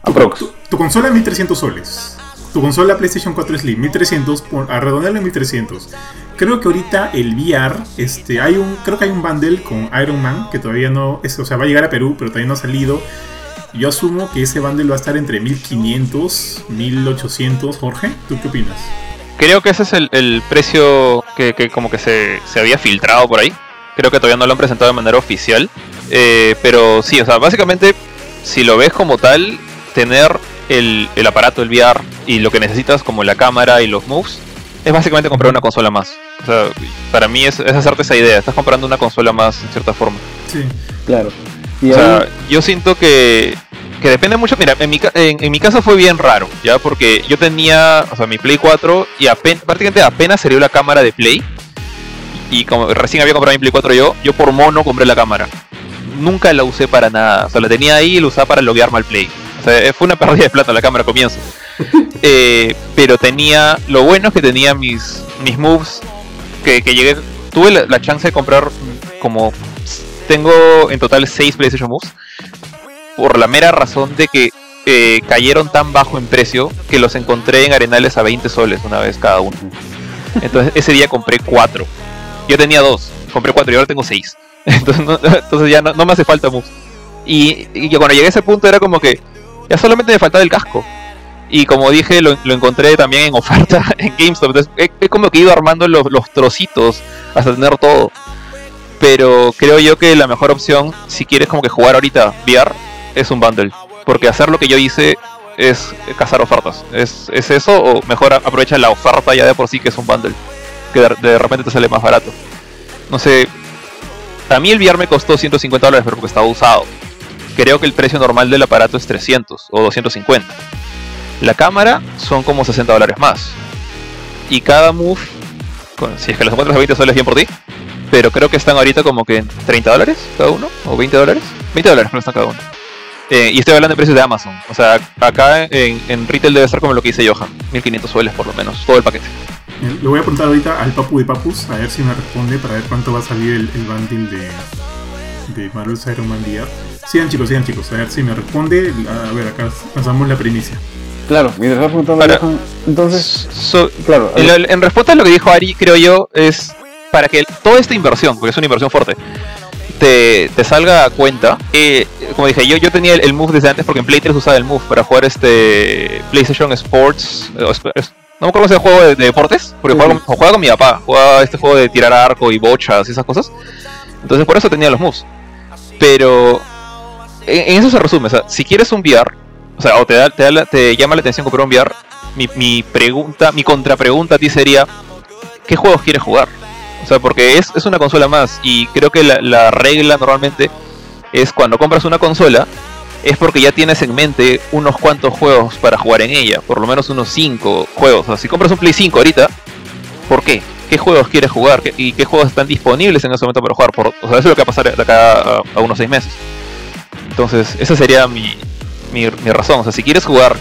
Aprox. Tu, tu consola 1300 soles. Tu consola PlayStation 4 Slim 1300, por, a redondearlo en 1300. Creo que ahorita el VR, este, hay un, creo que hay un bundle con Iron Man que todavía no, es, o sea, va a llegar a Perú, pero todavía no ha salido. Yo asumo que ese bundle va a estar entre 1500, 1800. Jorge, ¿tú qué opinas? Creo que ese es el, el precio que, que como que se, se había filtrado por ahí. Creo que todavía no lo han presentado de manera oficial. Eh, pero sí, o sea, básicamente, si lo ves como tal, tener el, el aparato, el VR y lo que necesitas como la cámara y los moves, es básicamente comprar una consola más. O sea, para mí es, es hacerte esa idea, estás comprando una consola más en cierta forma. Sí. Claro. Y O sea, ahí- yo siento que, que depende mucho. Mira, en mi, ca- en, en mi caso fue bien raro, ¿ya? Porque yo tenía, o sea, mi Play 4 y apen- prácticamente apenas salió la cámara de Play. Y como recién había comprado mi Play 4 yo, yo por mono compré la cámara. Nunca la usé para nada. O sea, la tenía ahí y la usaba para loguearme al Play. O sea, fue una pérdida de plata la cámara al comienzo. Eh, pero tenía, lo bueno es que tenía mis, mis moves que, que llegué, tuve la, la chance de comprar como, tengo en total 6 PlayStation Moves, por la mera razón de que eh, cayeron tan bajo en precio que los encontré en arenales a 20 soles una vez cada uno. Entonces ese día compré 4. Yo tenía 2, compré 4 y ahora tengo 6. Entonces, no- entonces ya no, no me hace falta moves. Y, y cuando llegué a ese punto era como que ya solamente me faltaba el casco. Y como dije, lo, lo encontré también en oferta en GameStop. Entonces, he, como que ido armando los, los trocitos hasta tener todo. Pero creo yo que la mejor opción, si quieres como que jugar ahorita VR, es un bundle. Porque hacer lo que yo hice es cazar ofertas. Es, es eso o mejor aprovecha la oferta ya de por sí que es un bundle. Que de, de repente te sale más barato. No sé. A mí el VR me costó 150 dólares pero porque estaba usado. Creo que el precio normal del aparato es 300 o 250. La cámara son como 60 dólares más. Y cada move, si es que los encuentras a 20 soles bien por ti, pero creo que están ahorita como que en 30 dólares cada uno, o 20 dólares. 20 dólares que están cada uno. Eh, y estoy hablando de precios de Amazon. O sea, acá en, en retail debe estar como lo que dice Johan, 1500 soles por lo menos, todo el paquete. Eh, Le voy a preguntar ahorita al Papu de Papus, a ver si me responde para ver cuánto va a salir el, el bundle de, de Marvel's Iron Man VR. Sigan chicos, sigan chicos, a ver si me responde. A ver, acá lanzamos la primicia. claro, mientras va preguntando a Para- Johan, entonces, So- claro, en, lo- en respuesta a lo que dijo Ari, creo yo, es para que toda esta inversión, porque es una inversión fuerte, te, te salga a cuenta. eh, como dije, yo, yo tenía el, el Move desde antes porque en Play 3 usaba el Move para jugar este PlayStation Sports. eh, no me acuerdo si era juego de, de deportes, porque Sí, jugaba, con- jugaba con mi papá, jugaba este juego de tirar arco y bochas y esas cosas. Entonces por eso tenía los moves. Pero en, eso se resume, o sea, si quieres un VR, o sea, o te, da, te, da la- te llama la atención comprar un VR, mi, mi pregunta, mi contrapregunta a ti sería, ¿qué juegos quieres jugar? O sea, porque es, es una consola más y creo que la, la regla normalmente es cuando compras una consola, es porque ya tienes en mente unos cuantos juegos para jugar en ella, por lo menos unos 5 juegos. O sea, si compras un Play 5 ahorita, ¿por qué? ¿Qué juegos quieres jugar? ¿Qué- ¿Y qué juegos están disponibles en ese momento para jugar? Por, o sea, eso es lo que va a pasar de acá a, unos 6 meses. Entonces, esa sería mi, mi, razón. O sea, si quieres jugar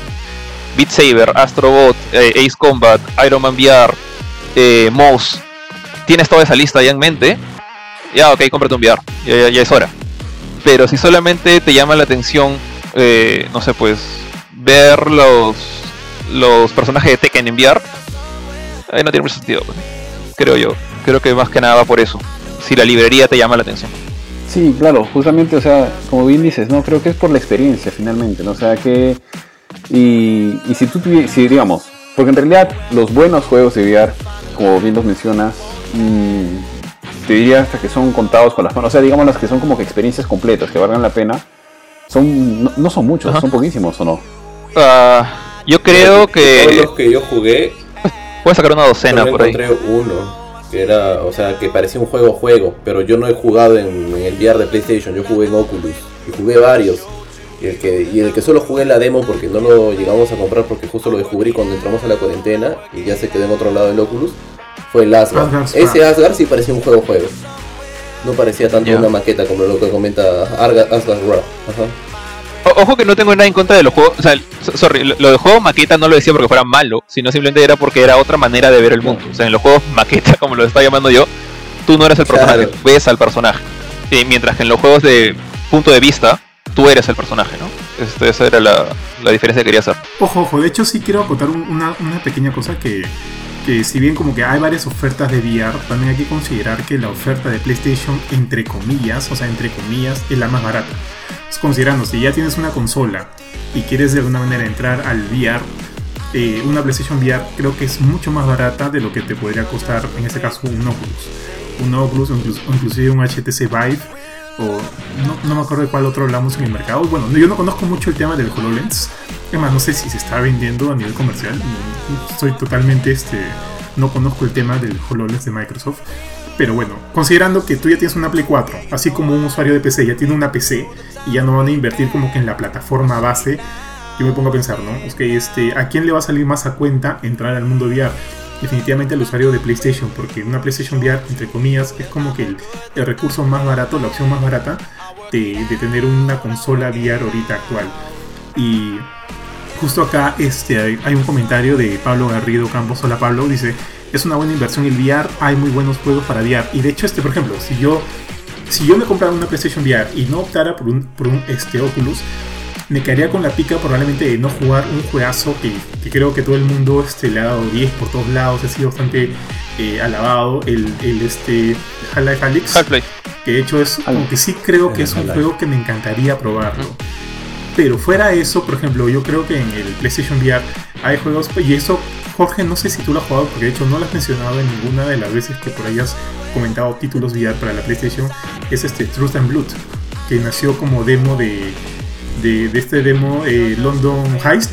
Beat Saber, Astrobot, eh, Ace Combat, Iron Man VR, eh, Mouse, tienes toda esa lista ya en mente, ya ok, cómprate un VR, ya, ya- es hora. Pero si solamente te llama la atención, eh, no sé, pues, ver los, los personajes de Tekken en VR, ahí no tiene mucho sentido, pues, creo yo. Creo que más que nada va por eso. Si la librería te llama la atención. Sí, claro, justamente, o sea, como bien dices, no, creo que es por la experiencia finalmente, ¿no? O sea, que. Y, y si tú si digamos, porque en realidad los buenos juegos de VR, como bien los mencionas, mm, te diría hasta que son contados con las manos, o sea, digamos las que son como que experiencias completas, que valgan la pena, son no, no son muchos, Ajá. son poquísimos, ¿o no? Ah, yo creo que todos los que yo jugué, puedes sacar una docena solo por ahí. encontré uno. Que era, o sea, que parecía un juego juego, pero yo no he jugado en, en el VR de PlayStation, yo jugué en Oculus y jugué varios. Y el que y el que solo jugué la demo porque no lo llegamos a comprar porque justo lo descubrí cuando entramos a la cuarentena y ya se quedó en otro lado del Oculus fue el Asgard. Ese. Asgard sí parecía un juego juego. No parecía tanto una maqueta como lo que comenta Arga- Asgard Wrath. Ajá. O- Ojo que no tengo nada en contra de los juegos. O sea, so- sorry, lo, lo de juego maqueta no lo decía porque fuera malo, sino simplemente era porque era otra manera de ver el mundo. O sea, en los juegos maqueta, como lo está llamando yo, tú no eres el personaje, Claro. ves al personaje. Y mientras que en los juegos de punto de vista, tú eres el personaje, ¿no? Este, esa era la, la diferencia que quería hacer. Ojo, ojo, de hecho sí quiero acotar un- una, una pequeña cosa que, que si bien como que hay varias ofertas de VR, también hay que considerar que la oferta de PlayStation, entre comillas, o sea, entre comillas, es la más barata. Considerando, si ya tienes una consola y quieres de alguna manera entrar al VR, eh, una PlayStation VR creo que es mucho más barata de lo que te podría costar en este caso un Oculus. un Oculus o inclusive un HTC Vive o no, no me acuerdo de cuál otro hablamos en el mercado. Bueno, yo no conozco mucho el tema del HoloLens. Es más, no sé si se está vendiendo a nivel comercial. Estoy totalmente, este, no conozco el tema del HoloLens de Microsoft. Pero bueno, considerando que tú ya tienes una Play 4, así como un usuario de PC ya tiene una PC y ya no van a invertir como que en la plataforma base, yo me pongo a pensar, ¿no? Es este, ¿a quién le va a salir más a cuenta entrar al mundo VR? Definitivamente al usuario de PlayStation, porque una PlayStation VR, entre comillas, es como que el, recurso más barato, la opción más barata de, de tener una consola VR ahorita actual. Y justo acá este, hay un comentario de Pablo Garrido Campos. Hola Pablo, dice, es una buena inversión el VR, hay muy buenos juegos para VR. Y de hecho, este, por ejemplo, si yo, si yo me comprara una PlayStation VR y no optara por un, por un este, Oculus, me quedaría con la pica probablemente de no jugar un juegazo que, que creo que todo el mundo este, le ha dado 10 por todos lados, ha sido bastante eh, alabado, el, el este, Half-Life Alyx, que de hecho es como que sí creo que es un juego que me encantaría probarlo. Pero fuera de eso, por ejemplo, yo creo que en el PlayStation VR hay juegos, y eso, Jorge, no sé si tú lo has jugado, porque de hecho no lo has mencionado en ninguna de las veces que por ahí has comentado títulos VR para la PlayStation, es este Truth and Blood, que nació como demo de, de, de este demo eh, London Heist.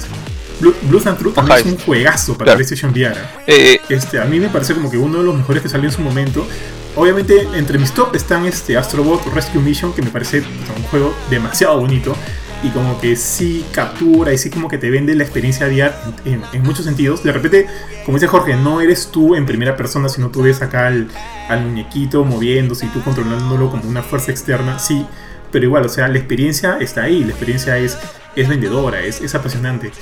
Blood, Blood and Truth también es un juegazo para Claro. PlayStation VR. Eh, Este, a mí me parece como que uno de los mejores que salió en su momento. Obviamente, entre mis top están este Astrobot Rescue Mission, que me parece un juego demasiado bonito. Y como que sí captura y sí como que te vende la experiencia VR en, en- muchos sentidos. De repente, como dice Jorge, no eres tú en primera persona, sino tú ves acá al, al muñequito moviéndose y tú controlándolo como una fuerza externa. Sí, pero igual, o sea, la experiencia está ahí, la experiencia es, es vendedora, es, es apasionante.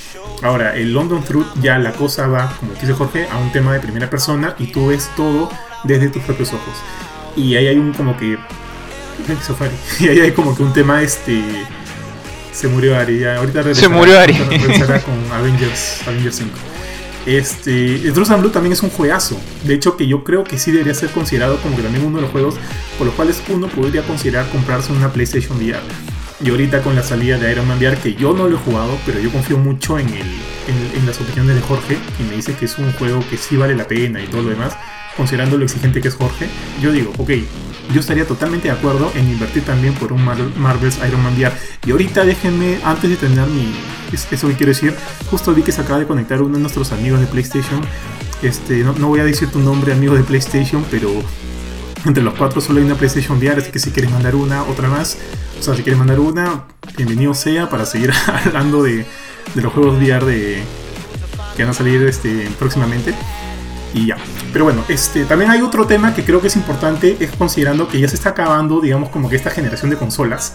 Ahora, el London Truth ya la cosa va, como dice Jorge, a un tema de primera persona y tú ves todo desde tus propios ojos. Y ahí hay un como que... Y ahí hay como que un tema este... Se murió Ari, ya ahorita regresará, murió Ari. regresará con Avengers, Avengers 5. Este, Truth and Blue también es un juegazo. De hecho, que yo creo que sí debería ser considerado como que también uno de los juegos por los cuales uno podría considerar comprarse una PlayStation VR. Y ahorita con la salida de Iron Man VR, que yo no lo he jugado, pero yo confío mucho en, el, en, en las opiniones de Jorge, y me dice que es un juego que sí vale la pena y todo lo demás, considerando lo exigente que es Jorge, yo digo, ok, yo estaría totalmente de acuerdo en invertir también por un Mar- Marvel's Iron Man VR. Y ahorita déjenme, antes de terminar mi, es- eso que quiero decir, justo vi que se acaba de conectar uno de nuestros amigos de PlayStation. Este, no, voy a decir tu nombre, amigo de PlayStation, pero entre los cuatro solo hay una PlayStation VR, así que si quieres mandar una, otra más. O sea, si quieres mandar una, bienvenido sea para seguir hablando de, de los juegos VR de, que van a salir este, próximamente. Y ya. Pero bueno, este, también hay otro tema que creo que es importante, es considerando que ya se está acabando, digamos, como que esta generación de consolas.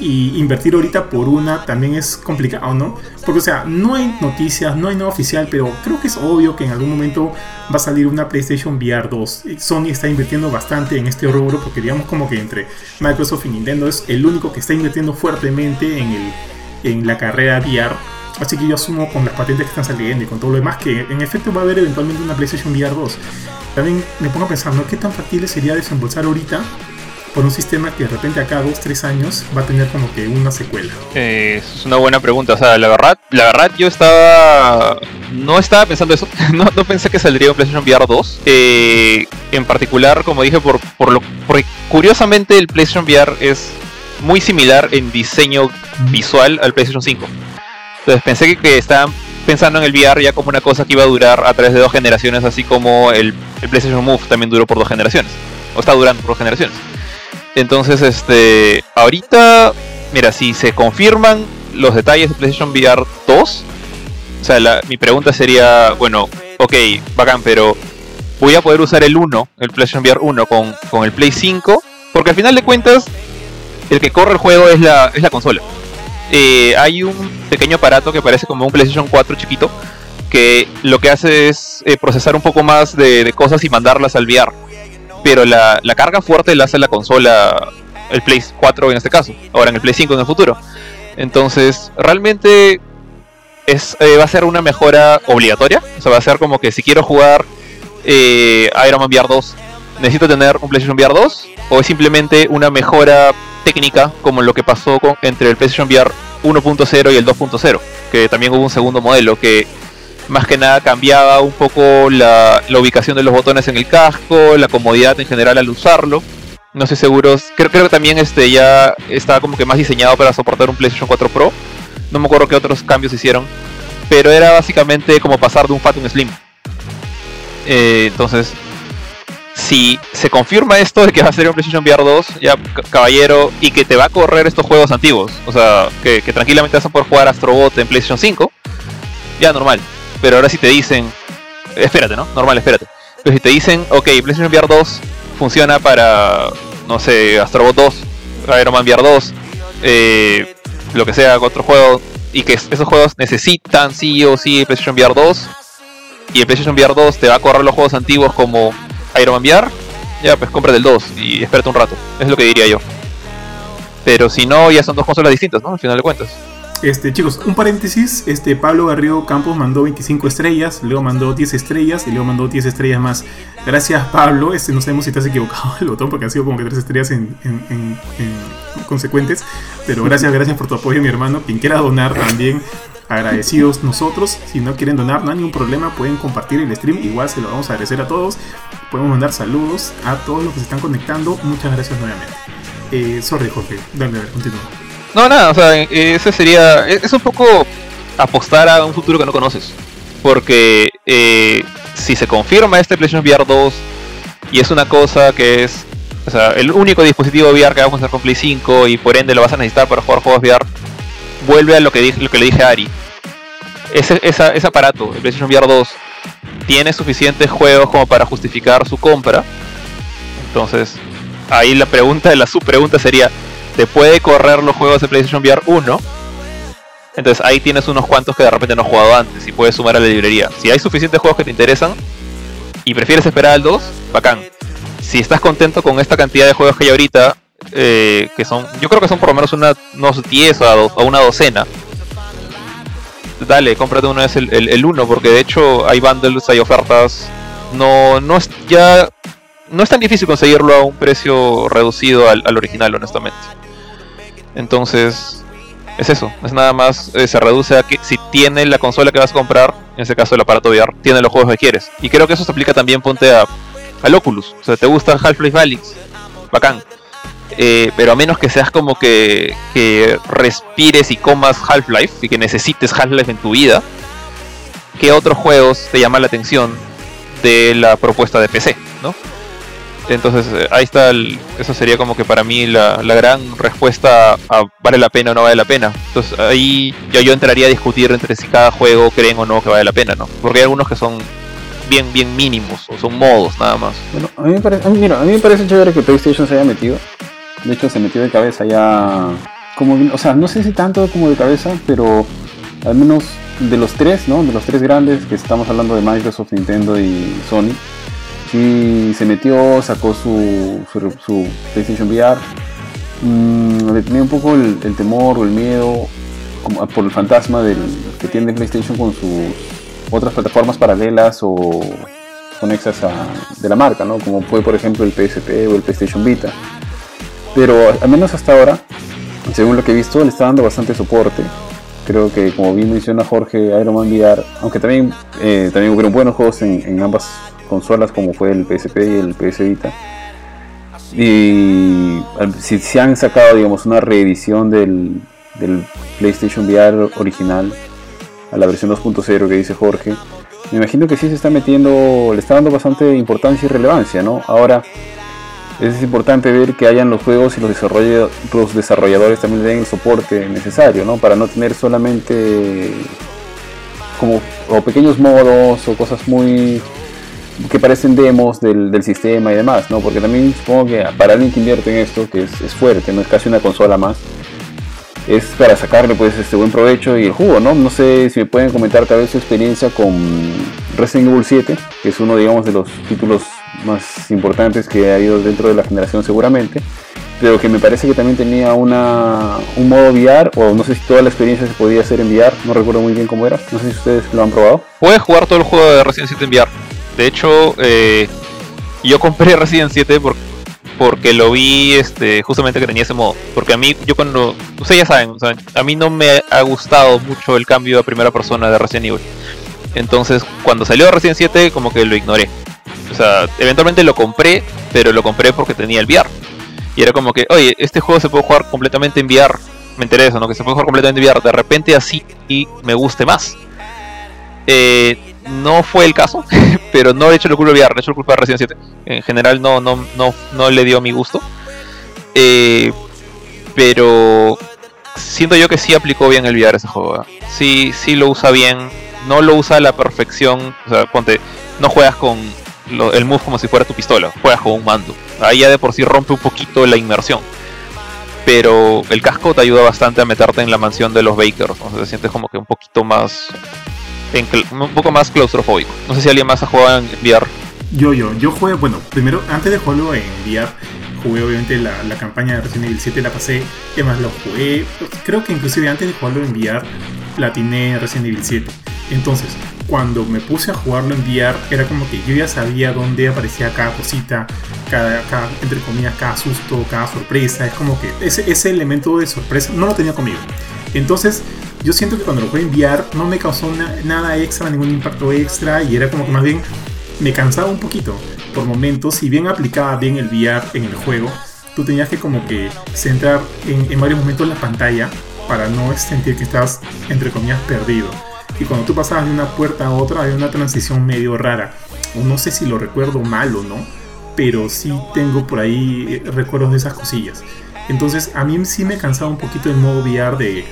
Y invertir ahorita por una también es complicado, ¿no? Porque, o sea, no hay noticias, no hay nada oficial, pero creo que es obvio que en algún momento va a salir una PlayStation VR 2. Y Sony está invirtiendo bastante en este rubro porque, digamos, como que entre Microsoft y Nintendo es el único que está invirtiendo fuertemente en, el, en la carrera VR. Así que yo asumo con las patentes que están saliendo y con todo lo demás que en efecto va a haber eventualmente una PlayStation VR 2. También me pongo a pensar, ¿no? ¿Qué tan factible sería desembolsar ahorita por un sistema que de repente acá 2-3 años va a tener como que una secuela? Eh, es una buena pregunta. O sea, la verdad, la verdad yo estaba. No estaba pensando eso. No, no pensé que saldría un PlayStation VR 2. Eh, en particular, como dije, por, por lo. Porque curiosamente el PlayStation VR es muy similar en diseño visual al PlayStation 5. Entonces pensé que, que estaban pensando en el VR ya como una cosa que iba a durar a través de dos generaciones, así como el, el PlayStation Move también duró por dos generaciones. O está durando por dos generaciones. Entonces, este, ahorita, mira, si se confirman los detalles de PlayStation VR 2, o sea, mi pregunta sería, bueno, ok, bacán, pero voy a poder usar el 1, el PlayStation VR 1 con, con el Play 5, porque al final de cuentas, el que corre el juego es la, es la consola. Eh, hay un pequeño aparato que parece como un PlayStation 4 chiquito, que lo que hace es eh, procesar un poco más de, cosas y mandarlas al VR pero la, carga fuerte la hace la consola, el Play 4 en este caso, ahora en el Play 5 en el futuro. Entonces, realmente es, eh, va a ser una mejora obligatoria. O sea, va a ser como que si quiero jugar Iron Man VR 2, necesito tener un PlayStation VR 2, o es simplemente una mejora técnica como lo que pasó con- entre el PlayStation VR 1.0 y el 2.0, que también hubo un segundo modelo que Más que nada cambiaba un poco la, ubicación de los botones en el casco, la comodidad en general al usarlo. No sé seguro, creo, que también este ya estaba como que más diseñado para soportar un PlayStation 4 Pro. No me acuerdo qué otros cambios hicieron, pero era básicamente como pasar de un Fat a un Slim. Eh, entonces, si se confirma esto de que va a ser un PlayStation VR 2, ya ca- caballero, y que te va a correr estos juegos antiguos, o sea, que, tranquilamente vas a poder jugar Astrobot en PlayStation 5, ya normal. Pero ahora si te dicen, espérate, ¿no? Normal, espérate. Pero si te dicen, ok, PlayStation VR 2 funciona para, no sé, Astrobot 2, Iron Man VR 2, eh, lo que sea, otro juego, y que es- esos juegos necesitan sí o sí PlayStation VR 2, y el PlayStation VR 2 te va a correr los juegos antiguos como Iron Man VR, ya pues compra del 2 y espérate un rato. Es lo que diría yo. Pero si no, ya son dos consolas distintas, ¿no? Al final de cuentas. Este, chicos, un paréntesis, este Pablo Garrido Campos mandó 25 estrellas, luego mandó 10 estrellas y luego mandó 10 estrellas más. Gracias Pablo, este no sabemos si te has equivocado el botón porque han sido como que 3 estrellas en, en- en- en consecuentes, pero gracias, gracias por tu apoyo mi hermano. Quien quiera donar también, agradecidos nosotros. Si no quieren donar, no hay ningún problema, pueden compartir el stream, igual se lo vamos a agradecer a todos. Podemos mandar saludos a todos los que se están conectando, muchas gracias nuevamente. Eh, sorry Jorge, dale, dale, continúa. No, nada, o sea, eh, ese sería. Es es un poco apostar a un futuro que no conoces. Porque eh, si se confirma este PlayStation VR 2 y es una cosa que es. O sea, el único dispositivo VR que va a funcionar con Play 5 y por ende lo vas a necesitar para jugar juegos VR, vuelve a lo que, dije, lo que le dije a Ari. Ese, esa- ese aparato, el PlayStation VR 2, tiene suficientes juegos como para justificar su compra. Entonces, ahí la pregunta, la subpregunta sería, ¿te puede correr los juegos de PlayStation VR 1? Entonces ahí tienes unos cuantos que de repente no has jugado antes y puedes sumar a la librería. Si hay suficientes juegos que te interesan y prefieres esperar al 2, bacán. Si estás contento con esta cantidad de juegos que hay ahorita, eh, que son, yo creo que son por lo menos unos 10 o, a do- o una docena, dale, cómprate una vez el, el, el 1, porque de hecho hay bundles, hay ofertas. No, no es ya. No es tan difícil conseguirlo a un precio reducido al, al original, honestamente. Entonces, es eso. Es nada más, eh, se reduce a que si tiene la consola que vas a comprar, en este caso el aparato VR, tiene los juegos que quieres. Y creo que eso se aplica también, ponte a, al Oculus. O sea, te gusta Half-Life Alyx, bacán. Eh, pero a menos que seas como que, que respires y comas Half-Life y que necesites Half-Life en tu vida, ¿qué otros juegos te llaman la atención de la propuesta de PC? ¿no? Entonces eh, ahí está, el- eso sería como que para mí la, la gran respuesta a vale la pena o no vale la pena. Entonces ahí yo, yo entraría a discutir entre si cada juego creen o no que vale la pena, ¿no? Porque hay algunos que son bien, bien mínimos o son modos nada más. Bueno, a mí me parece, mira, a mí parece chévere que PlayStation se haya metido. De hecho, se metió de cabeza ya. Como, o sea, no sé si tanto como de cabeza, pero al menos de los tres, ¿no? De los tres grandes que estamos hablando de Microsoft, Nintendo y Sony. Sí, se metió, sacó su, su, su PlayStation VR. Mm, le tenía un poco el, el temor o el miedo como por el fantasma del, que tiene PlayStation con sus otras plataformas paralelas o conexas a- de la marca, ¿no? Como fue por ejemplo el PSP o el PlayStation Vita. Pero al menos hasta ahora, según lo que he visto, le está dando bastante soporte. Creo que como bien menciona Jorge, Iron Man VR, aunque también, eh, también hubieron buenos juegos en, en ambas consolas como fue el PSP y el PS Vita. Y si se han sacado, digamos, una reedición del, PlayStation VR original a la versión 2.0 que dice Jorge, me imagino que sí se está metiendo, le está dando bastante importancia y relevancia, ¿no? Ahora es importante ver que hayan los juegos y los, los desarrolladores también le den el soporte necesario, ¿no? Para no tener solamente como o pequeños modos o cosas muy que parecen demos del, del sistema y demás, ¿no? Porque también supongo que para alguien que invierte en esto, que es, es fuerte, no es casi una consola más, es para sacarle pues este buen provecho y el jugo, ¿no? No sé si me pueden comentar tal vez su experiencia con Resident Evil 7, que es uno digamos de los títulos más importantes que ha habido dentro de la generación seguramente, pero que me parece que también tenía una, un modo VR, o no sé si toda la experiencia se podía hacer en VR, no recuerdo muy bien cómo era, no sé si ustedes lo han probado. Puedes jugar todo el juego de Resident 7 en VR. De hecho, eh, yo compré Resident 7 por- porque lo vi este, justamente que tenía ese modo. Porque a mí, yo cuando. Ustedes ya saben, a mí no me ha gustado mucho el cambio a primera persona de Resident Evil. Entonces, cuando salió Resident 7, como que lo ignoré. O sea, eventualmente lo compré, pero lo compré porque tenía el VR. Y era como que, oye, este juego se puede jugar completamente en VR. Me interesa, ¿no? Que se puede jugar completamente en VR. De repente así y me guste más. Eh, no fue el caso, pero no he hecho lo culpa de VR, he hecho lo culpa de Resident 7. En general no, no, no, no le dio mi gusto. Eh, pero siento yo que sí aplicó bien el VR ese juego. Sí, sí lo usa bien. No lo usa a la perfección. O sea, ponte, no juegas con el move como si fuera tu pistola. Juegas con un mando. Ahí ya de por sí rompe un poquito la inmersión. Pero el casco te ayuda bastante a meterte en la mansión de los Bakers. O sea, te sientes como que un poquito más. Encla- un poco más claustrofóbico. No sé si alguien más ha jugado en VR. Yo, yo, yo jugué, bueno, primero, antes de jugarlo en VR, jugué obviamente la, la campaña de Resident Evil 7, la pasé, ¿qué más lo jugué? Creo que inclusive antes de jugarlo en VR, platiné Resident Evil 7. Entonces, cuando me puse a jugarlo en VR, era como que yo ya sabía dónde aparecía cada cosita, cada, cada entre comillas, cada susto, cada sorpresa. Es como que ese, ese elemento de sorpresa no lo tenía conmigo. Entonces, yo siento que cuando lo jugué en VR no me causó na- nada extra, ningún impacto extra, y era como que más bien me cansaba un poquito por momentos, si bien aplicaba bien el VR en el juego, tú tenías que como que centrar en, en varios momentos la pantalla para no sentir que estás, entre comillas, perdido. Y cuando tú pasabas de una puerta a otra, había una transición medio rara. O no sé si lo recuerdo mal o no, pero sí tengo por ahí eh, recuerdos de esas cosillas. Entonces, a mí sí me cansaba un poquito el modo VR de,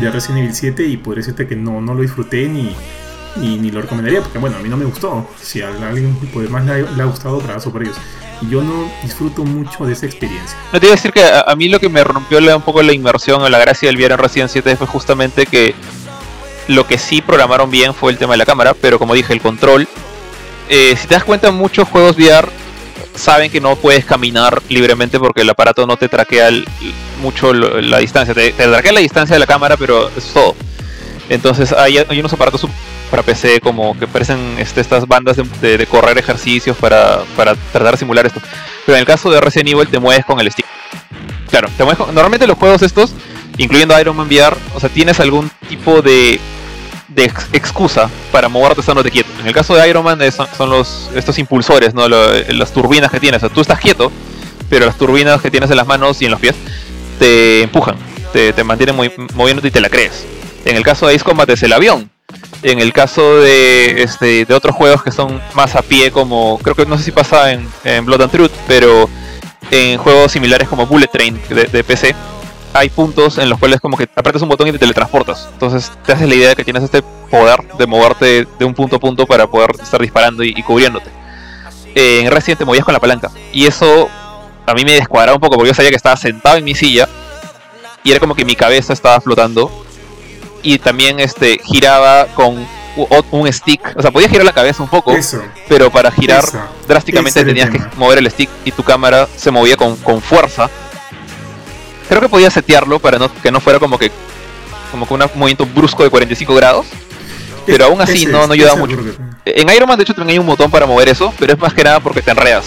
de Resident Evil 7 y podría decirte que no, no lo disfruté ni, ni, lo recomendaría porque bueno, a mí no me gustó. Si a alguien pues, más le ha, gustado, trabajo por ellos. Y yo no disfruto mucho de esa experiencia. No te iba a decir que a, mí lo que me rompió la- un poco la inmersión o la gracia del en Resident 7 fue justamente que lo que sí programaron bien fue el tema de la cámara, pero como dije, el control. eh, si te das cuenta, muchos juegos VR saben que no puedes caminar libremente porque el aparato no te traquea el- mucho la distancia. Te, traquea la distancia de la cámara, pero eso es todo. Entonces hay, unos aparatos para PC como que parecen este, estas bandas de, de- de correr ejercicios para, para tratar de simular esto. Pero en el caso de Resident Evil te mueves con el stick. Claro, te mueves con- normalmente los juegos estos, incluyendo Iron Man VR, o sea, tienes algún tipo de, de ex- excusa para moverte estándote quieto. En el caso de Iron Man eh, son, los, estos impulsores, ¿no? Lo- las turbinas que tienes. O sea, tú estás quieto, pero las turbinas que tienes en las manos y en los pies te empujan, te, te mantienen movi- moviéndote y te la crees. En el caso de Ace Combat es el avión. En el caso de, este, de otros juegos que son más a pie, como creo que no sé si pasa en, en Blood and Truth, pero en juegos similares como Bullet Train de, de PC, hay puntos en los cuales como que apretas un botón y te teletransportas. Entonces te haces la idea de que tienes este poder de moverte de un punto a punto para poder estar disparando y, y cubriéndote. Eh, en Resident te movías con la palanca. Y eso a mí me descuadraba un poco porque yo sabía que estaba sentado en mi silla y era como que mi cabeza estaba flotando y también este giraba con un stick, o sea, podía girar la cabeza un poco, Eso. pero para girar Eso. drásticamente tenías que mover el stick y tu cámara se movía con, con fuerza. Creo que podía setearlo para no, que no fuera como que como que un movimiento brusco de 45 grados. Pero aún así Ese no- no ayuda mucho. En Iron Man de hecho también hay un botón para mover eso, pero es más que nada porque te enredas.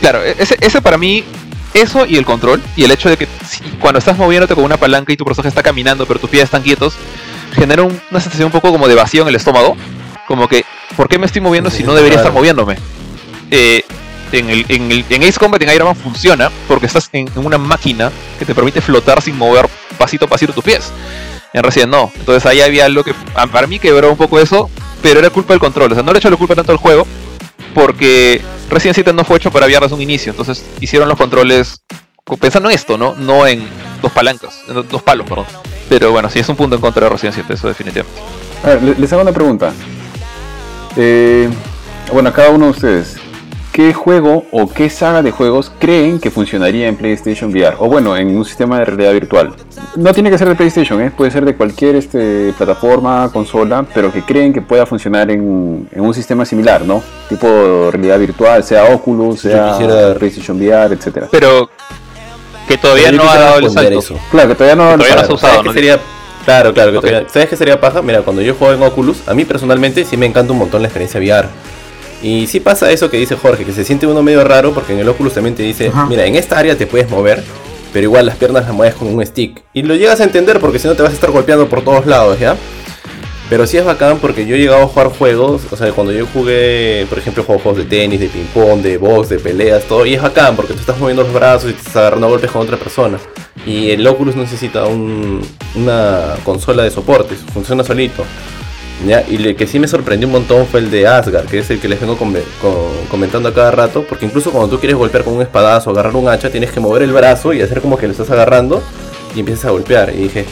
Claro, e- ese, ese para mí, eso y el control, y el hecho de que si- cuando estás moviéndote con una palanca y tu personaje está caminando pero tus pies están quietos, genera un- una sensación un poco como de vacío en el estómago. Como que, ¿por qué me estoy moviendo si no debería estar moviéndome? Eh, en, el, en, el- en Ace Combat en Iron Man funciona porque estás en, una máquina que te permite flotar sin mover pasito a pasito tus pies. En Resident no. Entonces ahí había algo que a- para mí quebró un poco eso, pero era culpa del control. O sea, no le echo la culpa tanto al juego porque Resident 7 no fue hecho para VR un inicio. Entonces hicieron los controles co- pensando en esto, ¿no? No en dos palancas, dos palos, perdón. Pero bueno, sí es un punto en contra de Resident 7, eso definitivamente. A ver, le- les hago una pregunta. Eh, bueno, a cada uno de ustedes, ¿qué juego o qué saga de juegos creen que funcionaría en PlayStation VR? O bueno, en un sistema de realidad virtual. No tiene que ser de PlayStation, ¿eh? puede ser de cualquier este, plataforma, consola, pero que creen que pueda funcionar en, en un sistema similar, ¿no? Tipo realidad virtual, sea Oculus, sea quisiera- PlayStation VR, etcétera. Pero que todavía Pero no ha dado el salto. eso. Claro, que todavía no... Todavía no se claro. ha usado, ¿Sabes ¿no? sería? Claro, claro. que Ok. todavía- ¿Sabes qué sería paja? Mira, cuando yo juego en Oculus, a mí personalmente sí me encanta un montón la experiencia VR. Y sí pasa eso que dice Jorge, que se siente uno medio raro porque en el Oculus también te dice, Ajá. mira, en esta área te puedes mover, pero igual las piernas las mueves con un stick. Y lo llegas a entender porque si no te vas a estar golpeando por todos lados, ¿ya? Pero sí es bacán porque yo he llegado a jugar juegos, o sea, cuando yo jugué, por ejemplo, juegos de tenis, de ping-pong, de box, de peleas, todo, y es bacán porque tú estás moviendo los brazos y te estás agarrando a golpes con otra persona. Y el Oculus necesita un- una consola de soporte, funciona solito. Y el que sí me sorprendió un montón fue el de Asgard, que es el que les vengo come- co- comentando a cada rato, porque incluso cuando tú quieres golpear con un espadazo o agarrar un hacha, tienes que mover el brazo y hacer como que lo estás agarrando y empiezas a golpear. Y dije,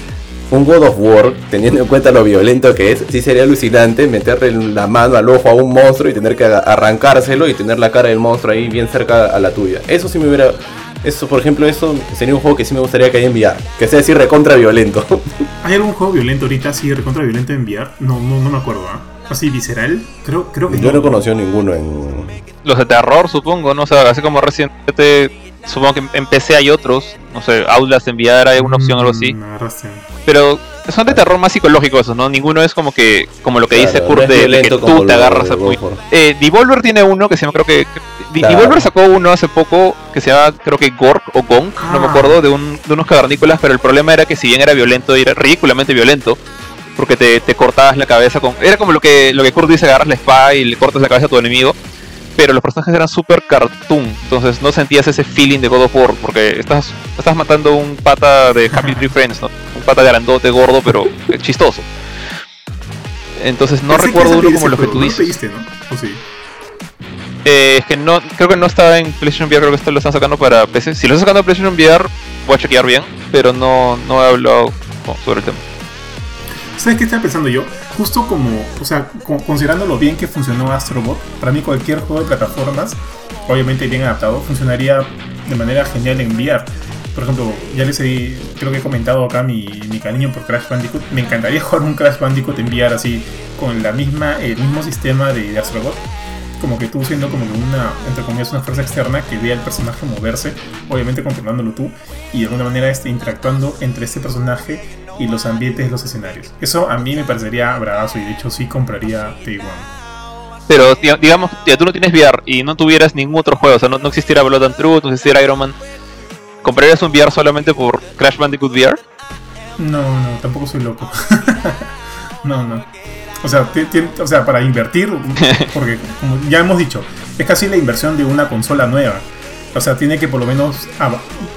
un God of War, teniendo en cuenta lo violento que es, sí sería alucinante meterle la mano al ojo a un monstruo y tener que arrancárselo y tener la cara del monstruo ahí bien cerca a la tuya. Eso sí me hubiera... Eso, por ejemplo, eso sería un juego que sí me gustaría que haya en VR. Que sea así recontra violento. ¿Hay algún juego violento ahorita así, recontra violento en VR? No, no, no me acuerdo, ¿ah? Así visceral, creo, creo que Yo no he conocido ninguno en... Los de terror, supongo, ¿no? O sea, así como Resident Evil, supongo que en PC hay otros. No sé, Outlast enviar hay una opción o algo así. Mm. Pero son de terror más psicológico esos, ¿no? Ninguno es como que como lo que dice Kurt no de, de que tú te agarras a War. Eh, Devolver tiene uno que se llama, creo que... Claro. Devolver sacó uno hace poco que se llama, creo que Gork o Gong, no me Ah. acuerdo, de, un, de unos cavernícolas, pero el problema era que si bien era violento, era ridículamente violento, porque te, te cortabas la cabeza con... Era como lo que, lo que Kurt dice, agarras la espada y le cortas la cabeza a tu enemigo, pero los personajes eran súper cartoon, entonces no sentías ese feeling de God of War, porque estás, estás matando un pata de Happy Tree Friends, ¿no? Pata grandote, gordo, pero chistoso. Entonces no Pensé recuerdo uno como los que tú ¿no lo dices. pediste, ¿no? ¿O sí? Eh, es que no, creo que no estaba en PlayStation VR, creo que esto lo están sacando para PC. Si lo están sacando en PlayStation VR, voy a chequear bien, pero no, no he hablado no, sobre el tema. ¿Sabes qué estaba pensando yo? Justo como, o sea, co- considerando lo bien que funcionó Astrobot, para mí cualquier juego de plataformas, obviamente bien adaptado, funcionaría de manera genial en VR. Por ejemplo, ya les he, creo que he comentado acá mi, mi cariño por Crash Bandicoot. Me encantaría jugar un Crash Bandicoot en VR así, con la misma, el mismo sistema de, de Astrobot. Como que tú siendo como una, entre comillas, una fuerza externa que vea al personaje moverse, obviamente controlándolo tú, y de alguna manera este, interactuando entre este personaje y los ambientes los escenarios. Eso a mí me parecería bravazo y de hecho sí compraría Day One. Pero di- digamos, ya tú no tienes VR y no tuvieras ningún otro juego, o sea, no, no existiera Blood and Truth, no existiera Iron Man, ¿comprarías un VR solamente por Crash Bandicoot VR? No, no, tampoco soy loco. no, no. O sea, o sea, para invertir, porque como ya hemos dicho, es casi la inversión de una consola nueva. O sea, tiene que por lo menos,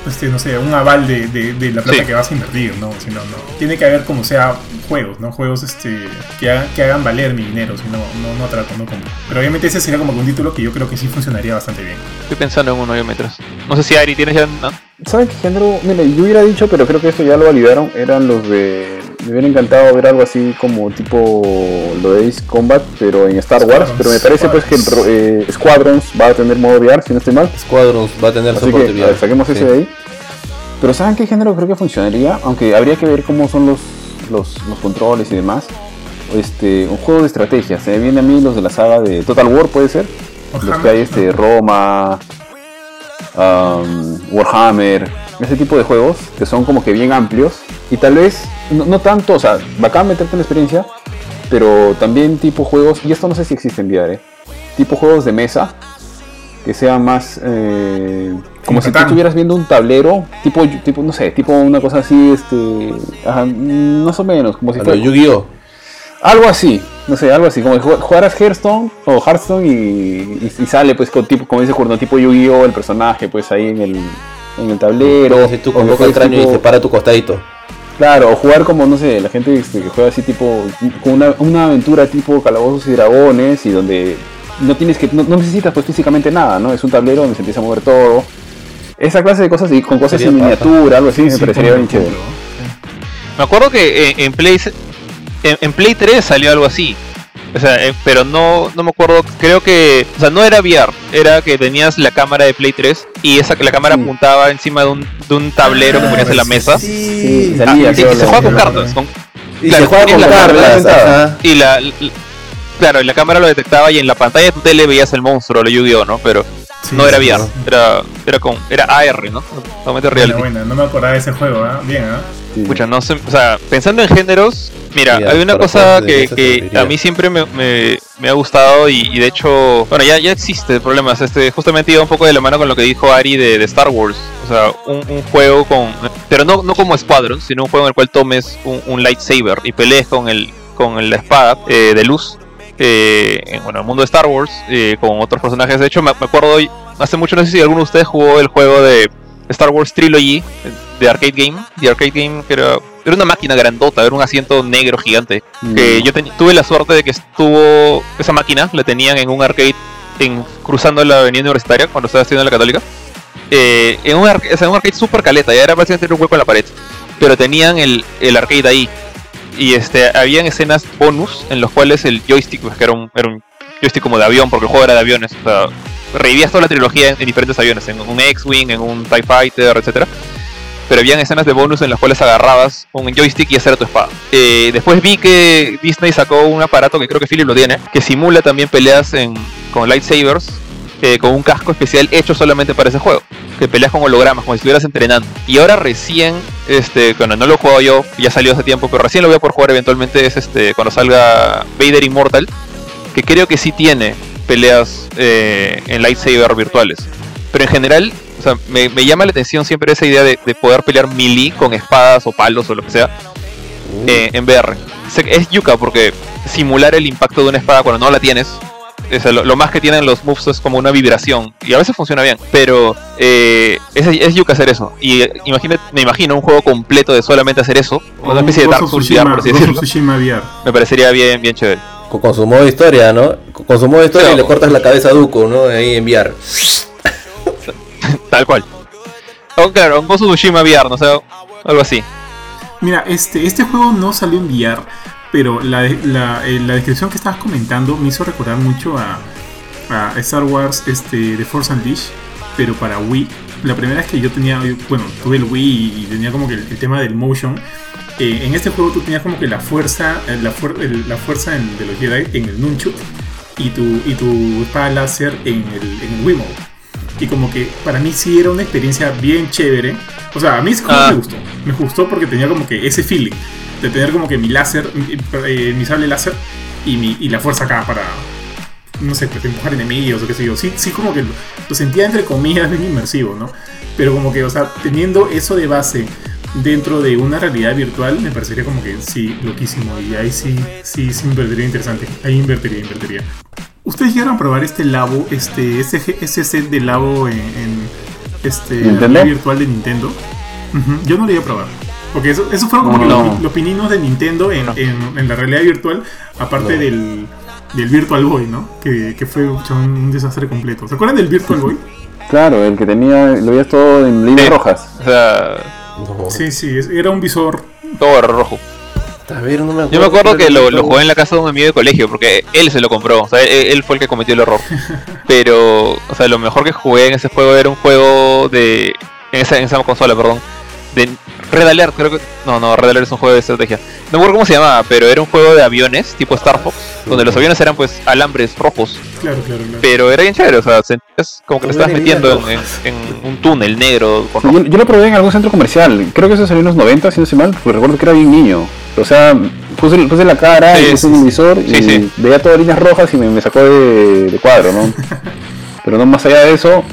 este, no sé, un aval de, de- de la plata Sí. que vas a invertir, ¿no? Si no, no. Tiene que haber como sea juegos, ¿no? Juegos este, que, hagan, que hagan valer mi dinero, si no, no, no trato, no compro. Pero obviamente ese sería como que un título que yo creo que sí funcionaría bastante bien. Estoy pensando en uno yo mientras. No sé si Ari tienes ya. ¿no? ¿Saben qué género? Mira, yo hubiera dicho, pero creo que esto ya lo validaron. Eran los de. Me hubiera encantado ver algo así como tipo lo de Ace Combat, pero en Star Wars. Squadrons, Pero me parece pues que eh, Squadrons va a tener modo VR, si no estoy mal. Squadrons va a tener Así soporte que a VR. ver, saquemos ese de ahí. Pero ¿saben qué género creo que funcionaría? Aunque habría que ver cómo son los, los, los controles y demás. Este, un juego de estrategia. Se me viene a mí los de la saga de Total War, puede ser. Los que hay este, Roma, um, Warhammer, ese tipo de juegos que son como que bien amplios. Y tal vez, no, no tanto, o sea, bacán meterte en la experiencia, pero también tipo juegos, y esto no sé si existe en VR, ¿eh? tipo juegos de mesa que sean más eh, como Como si tú estuvieras viendo un tablero tipo tipo no sé tipo una cosa así este ajá, más o menos como si fuera Yu-Gi-Oh! algo así no sé algo así como jug- jugaras Hearthstone o Hearthstone y, y- y sale pues con tipo como dice Curno tipo Yu-Gi-Oh el personaje pues ahí en el en el tablero si tú o juegues extraño y se para a tu costadito. Claro, o jugar como, no sé, la gente este, que juega así tipo, con una, una aventura tipo calabozos y dragones y donde no tienes que, no, no necesitas pues físicamente nada, ¿no? Es un tablero donde se empieza a mover todo. Esa clase de cosas y con cosas Sería en miniatura, algo así, me Sí, parecería bien chévere. Me acuerdo que en, en Play en, en Play 3 salió algo así. O sea, eh, pero no, no me acuerdo, creo que, o sea, no era VR, era que tenías la cámara de Play 3 y esa la cámara Sí. apuntaba encima de un, de un tablero que ponías en la mesa. Sí, Ah, salía, y, se juega con cartas. con- Y Claro, se juega con ponías la cartas, y la, claro, y la cámara lo detectaba y en la pantalla de tu tele veías el monstruo, lo Yu-Gi-Oh, ¿no? Pero Sí, no era sí, VR, sí. era, era con, era AR, ¿no? Reality. buena, no me acordaba de ese juego, ¿ah? Bien, ¿ah? sí. Escucha, no sé, o sea, pensando en géneros, mira, hay una cosa que, que a mí siempre me, me- me ha gustado y, y de hecho, bueno, ya, ya existe problemas, este, justamente iba un poco de la mano con lo que dijo Ari de, de Star Wars, o sea, un, un juego con, pero no, no como Squadron, sino un juego en el cual tomes un, un lightsaber y pelees con el con la espada eh, de luz. eh, en bueno, el mundo de Star Wars, eh, con otros personajes. De hecho, me, me acuerdo hace mucho, no sé si alguno de ustedes jugó el juego de Star Wars Trilogy de Arcade Game. De Arcade Game, que era, era una máquina grandota, era un asiento negro gigante. Que Mm. yo teni- tuve la suerte de que estuvo esa máquina, la tenían en un arcade en, cruzando la avenida universitaria cuando estaba estudiando en la católica. Eh, en, un arca- o sea, un arcade super caleta, ya era básicamente un hueco en la pared. Pero tenían el, el arcade ahí. Y este, habían escenas bonus en los cuales el joystick, pues, que era un, era un joystick como de avión, porque el juego era de aviones. O sea, revivías toda la trilogía en, en diferentes aviones, en un X-Wing, en un TIE Fighter, etcétera pero habían escenas de bonus en las cuales agarrabas un joystick y era tu espada. Eh, después vi que Disney sacó un aparato que creo que Philip lo tiene, que simula también peleas en, con lightsabers, eh, con un casco especial hecho solamente para ese juego, que peleas con hologramas, como si estuvieras entrenando. Y ahora recién, este, bueno, no lo he jugado yo, ya salió hace tiempo, pero recién lo voy a poder jugar eventualmente, es este, cuando salga Vader Immortal, que creo que sí tiene peleas eh, en lightsaber virtuales. Pero en general, o sea, me, me llama la atención siempre esa idea de, de poder pelear melee con espadas o palos o lo que sea eh, en VR. Sé que Es yuca porque simular el impacto de una espada cuando no la tienes. o sea, lo, lo más que tienen los moves es como una vibración y a veces funciona bien, pero eh, es, es yuca hacer eso. Y eh, imagina- me imagino un juego completo de solamente hacer eso, una especie de Dark Souls VR, por así decirlo. VR. Me parecería bien, bien chévere. Con, con su modo historia, ¿no? Con, con su modo historia y le o- cortas la cabeza a Duco, ¿no? Ahí enviar. Tal cual. O claro, Ghost of Tsushima VR, no sé, algo así. Mira, este, este juego no salió en VR, pero la, la, eh, la descripción que estabas comentando me hizo recordar mucho a, a Star Wars este, The Force Unleashed, pero para Wii. La primera vez que yo tenía, bueno, tuve el Wii y tenía como que el, tema del motion. eh, en este juego tú tenías como que la fuerza, eh, la, fuer- la fuerza de los Jedi en el Nunchuk y tu, y tu espada láser en el, en el Wiimote. Y como que para mí sí era una experiencia bien chévere. O sea, a mí Ah. me gustó. Me gustó porque tenía como que ese feeling de tener como que mi láser, mi, eh, mi sable láser y, mi, y la fuerza acá para, no sé, pues empujar enemigos o qué sé yo. Sí, sí como que lo, lo sentía entre comillas bien inmersivo, ¿no? Pero como que, o sea, teniendo eso de base dentro de una realidad virtual, me parecería como que sí, loquísimo. Y ahí sí, sí, sí invertiría interesante. Ahí invertiría, invertiría. ¿Ustedes llegaron a probar este Labo, este, ese, set de Labo en, en este ¿Nintendo? virtual de Nintendo? Yo no lo iba a probar. Porque eso, eso fueron como que No. los, los pininos de Nintendo en, No. en- en la realidad virtual, aparte No. del, del Virtual Boy, ¿no? Que, que fue un, un desastre completo. ¿Se acuerdan del Virtual Boy? Claro, el que tenía, lo veías todo en líneas Sí. rojas. O sea, No. Sí, sí, era un visor. todo rojo. A ver, no me acuerdo. Yo me acuerdo que lo, lo jugué en la casa de un amigo de colegio, porque él se lo compró, o sea, él, él fue el que cometió el error. Pero, o sea, lo mejor que jugué en ese juego era un juego de... En esa, en esa consola, perdón. De Red Alert, creo que... No, no, Red Alert es un juego de estrategia. No me acuerdo cómo se llamaba, pero era un juego de aviones, tipo Star Fox, donde los aviones eran pues alambres rojos. Claro, claro, claro. Pero era bien chévere, o sea, sentías como que te estabas metiendo en, líneas en- en un túnel negro con rojo. Yo, yo lo probé en algún centro comercial. Creo que eso salió en los 90, si no sé mal, porque recuerdo que era bien niño. O sea, puse, puse la cara Sí, y puse sí, un sí. visor y Sí, veía todas líneas rojas y me, me sacó de, de cuadro, ¿no? Pero no más allá de eso.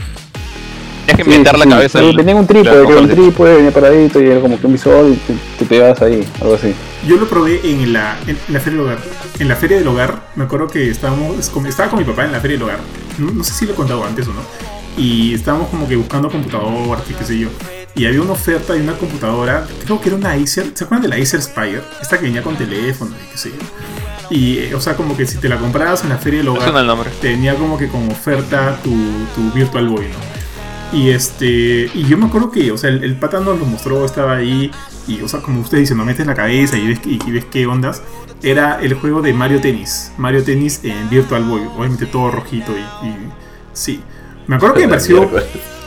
Tenías que sí, inventar sí, la cabeza. Tenía un trípode, un venía paradito y era como que un visor y te, te pegabas ahí, algo así. Yo lo probé en la, en la feria del hogar. En la feria del hogar, me acuerdo que estábamos, estaba con mi papá en la feria del hogar. No, no sé si lo he contado antes o no. Y estábamos como que buscando computadoras y qué sé yo. Y había una oferta de una computadora, creo que era una Acer. ¿Se acuerdan de la Acer Spire? Esta que venía con teléfono y qué sé yo. Y, eh, o sea, como que si te la comprabas en la feria del Me hogar, el nombre. tenía como que como oferta tu, tu Virtual Boy, ¿no? Y este. Y yo me acuerdo que, o sea, el, el pata nos lo mostró, estaba ahí. Y, o sea, como usted dice, no metes la cabeza y ves, y, y ves qué ondas. Era el juego de Mario Tennis. Mario Tennis en Virtual Boy. Obviamente todo rojito y. y- sí. Me acuerdo que me pareció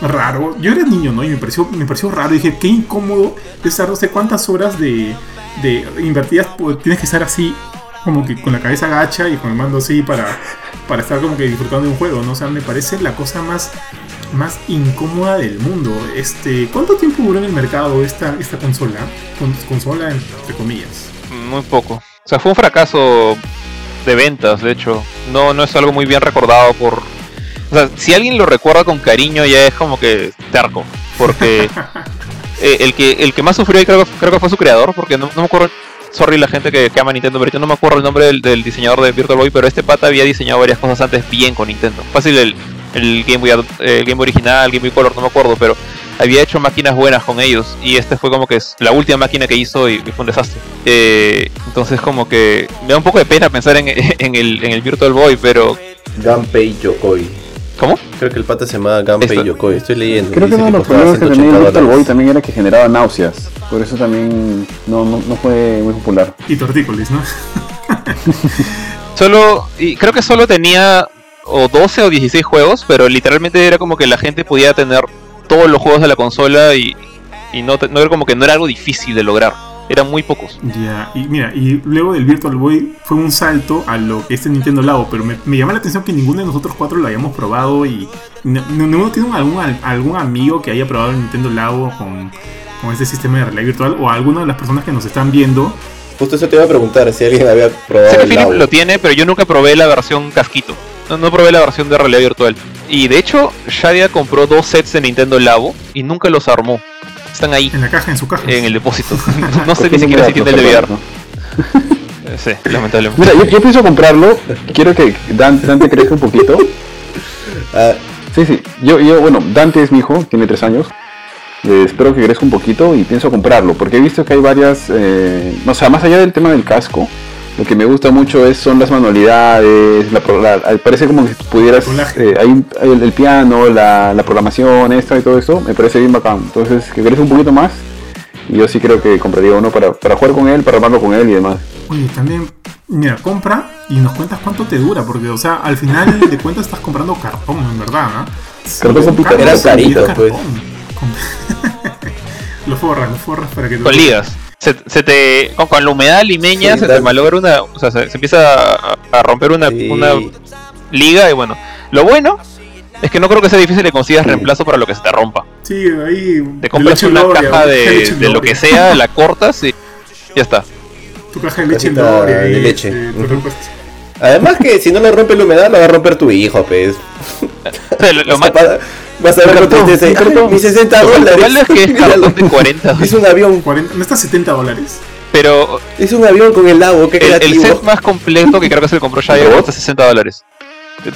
raro. Yo era niño, ¿no? Y me pareció, me pareció raro. Dije, qué incómodo estar, no sé cuántas horas de, de invertidas. pues, tienes que estar así, como que con la cabeza agacha y con el mando así para, para estar como que disfrutando de un juego, ¿no? O sea, me parece la cosa más, más incómoda del mundo. Este, ¿Cuánto tiempo duró en el mercado esta, esta consola? Con, consola, entre comillas. Muy poco. O sea, fue un fracaso de ventas, de hecho. No, no es algo muy bien recordado por. O sea, si alguien lo recuerda con cariño ya es como que terco. Porque eh, el que el que más sufrió ahí creo, que- creo que fue su creador, porque no, no me acuerdo sorry la gente que, que ama Nintendo, pero yo no me acuerdo el nombre del, del diseñador de Virtual Boy, pero este pata había diseñado varias cosas antes bien con Nintendo. Fácil el, el Game Boy, el Game Boy original, Game Boy Color, no me acuerdo, pero había hecho máquinas buenas con ellos y este fue como que es la última máquina que hizo y, y fue un desastre. Eh, entonces como que me da un poco de pena pensar en, en el, en el Virtual Boy, pero Gunpei Yokoi. ¿Cómo? Creo que el pata se llama Gunpei Esto- Yokoi. Estoy leyendo. Creo que uno de los problemas que tenía el 180 Virtual Boy también era que generaba náuseas. Por eso también no, no, no fue muy popular. Y tortícolis, ¿no? Solo, y creo que solo tenía o 12 o 16 juegos, pero literalmente era como que la gente podía tener todos los juegos de la consola y, y no, te- no era como que no era algo difícil de lograr. Eran muy pocos. Ya, y mira, y luego del Virtual Boy fue un salto a lo que es el Nintendo Labo, pero me, me llama la atención que ninguno de nosotros cuatro lo hayamos probado y no- no- ninguno tiene algún, algún amigo que haya probado el Nintendo Labo con, con este sistema de realidad virtual o alguna de las personas que nos están viendo. Justo eso te iba a preguntar si alguien había probado Sé que el Philip Labo. lo tiene, pero yo nunca probé la versión casquito. No, no probé la versión de realidad virtual. Y de hecho, Shadia compró dos sets de Nintendo Labo y nunca los armó. Están ahí, En la caja, en su caja. en el depósito. No, sé ni siquiera si tiene el de VR. ¿no? Eh, Sí, lamentablemente. Mira, yo, yo pienso comprarlo. Quiero que Dan- Dante crezca un poquito. Ah, Sí, sí. Yo, yo, bueno, Dante es mi hijo, tiene tres años. Eh, espero que crezca un poquito y pienso comprarlo, porque he visto que hay varias, eh, o sea, más allá del tema del casco, lo que me gusta mucho es son las manualidades, la, pro- la- parece como que pudieras, eh, hay el, el piano, la, la programación, esta y todo eso, me parece bien bacán. Entonces, que crezca un poquito más, y yo sí creo que compraría uno para, para jugar con él, para armarlo con él y demás. Oye, también, mira, compra y nos cuentas cuánto te dura, porque, o sea, al final de cuentas estás comprando cartón, en verdad, ¿no? Cartón con pica- Era sí, carito, pues. cartón. Con- lo forras, lo forras para que Con ligas. Se, se te, con, con la humedad limeña Sí, se te malogra una. O sea, se, se empieza a, a romper una, Sí. una liga y bueno. Lo bueno es que no creo que sea difícil que consigas reemplazo para lo que se te rompa. Sí, ahí. Te compras leche una Gloria, caja de, leche de lo que sea, la cortas y ya está. Tu caja de leche Gloria de y, leche. Además que si no le rompe la humedad, lo va a romper tu hijo, pues. O sea, lo, lo más, Vas a ver un cartón. "Ay, Mis 60 lo dólares. es que es cartón de 40. Es un avión, 40, no está 70 dólares. Pero es un avión con el lago, qué el, el set más completo que creo que se le compró Shire cuesta 60 dólares.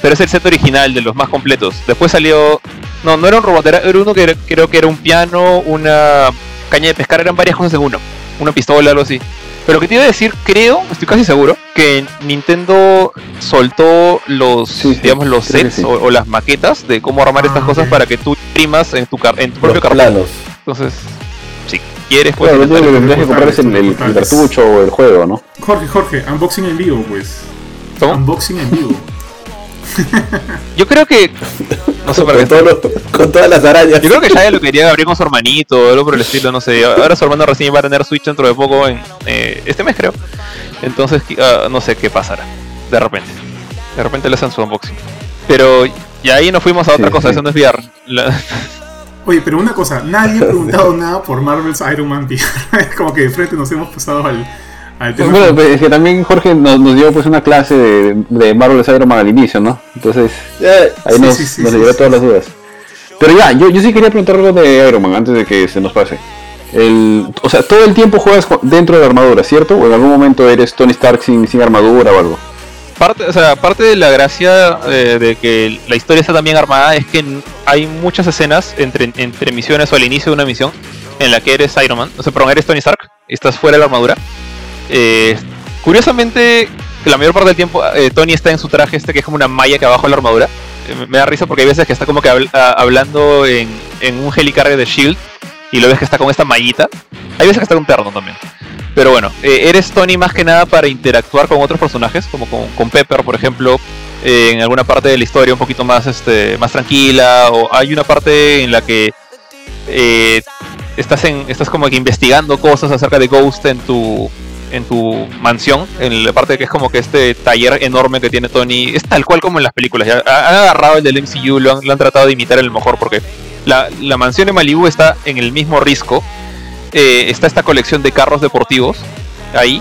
Pero es el set original de los más completos. Después salió. No, no era un robot, era, era uno que era- creo que era un piano, una caña de pescar, eran varias cosas en uno. Una pistola, algo así. Pero que te iba a decir, creo, estoy casi seguro, que Nintendo soltó los, Sí, sí, digamos, los sets sí. o, o las maquetas de cómo armar Ah, estas cosas para que tú imprimas en tu, car- en tu propio planos. Entonces, si quieres, pues Claro, lo que tendrías que comprar es el, el- el cartucho o el juego, ¿no? Jorge, Jorge, unboxing en vivo, pues. ¿Cómo? Unboxing en vivo. Yo creo que. No sé para Con, qué. todas las arañas. Yo creo que ya lo quería abrir con su hermanito o algo por el estilo, no sé. Ahora su hermano recién va a tener Switch dentro de poco, en eh, este mes creo. Entonces, ah, no sé qué pasará. De repente. De repente le hacen su unboxing. Pero y ahí nos fuimos a otra Sí, cosa, sí. eso no es VR. La- Oye, pero una cosa, nadie ha preguntado nada por Marvel's Iron Man VR. Es como que de frente nos hemos pasado al, Bueno, pues, es que también Jorge nos, nos dio pues una clase de, de Marvel's Iron Man al inicio, ¿no? Entonces ahí Sí, nos, sí, sí, nos sí, liberó sí. todas las dudas. Pero ya, yo, yo sí quería preguntar algo de Iron Man antes de que se nos pase. El, o sea, todo el tiempo juegas dentro de la armadura, ¿cierto? ¿O en algún momento eres Tony Stark sin, sin armadura o algo? parte, o sea, parte de la gracia eh, de que la historia está tan bien armada es que hay muchas escenas entre, entre misiones o al inicio de una misión en la que eres Iron Man, o sea, perdón, eres Tony Stark y estás fuera de la armadura. Eh, curiosamente, la mayor parte del tiempo eh, Tony está en su traje este que es como una malla que abajo de la armadura. Eh, me- da risa porque hay veces que está como que habl- a- hablando en, en un helicarrier de Shield y lo ves que está con esta mallita. Hay veces que está con terno también. Pero bueno, eh, eres Tony más que nada para interactuar con otros personajes, como con, Pepper, por ejemplo, en alguna parte de la historia un poquito más, este, más tranquila, o hay una parte en la que estás, en, estás como que investigando cosas acerca de Ghost en tu, en tu mansión, en la parte que es como que este taller enorme que tiene Tony, es tal cual como en las películas, ya ha- han agarrado el del MCU, lo han, lo han tratado de imitar el mejor, porque la, la mansión de Malibu está en el mismo risco, eh, está esta colección de carros deportivos ahí.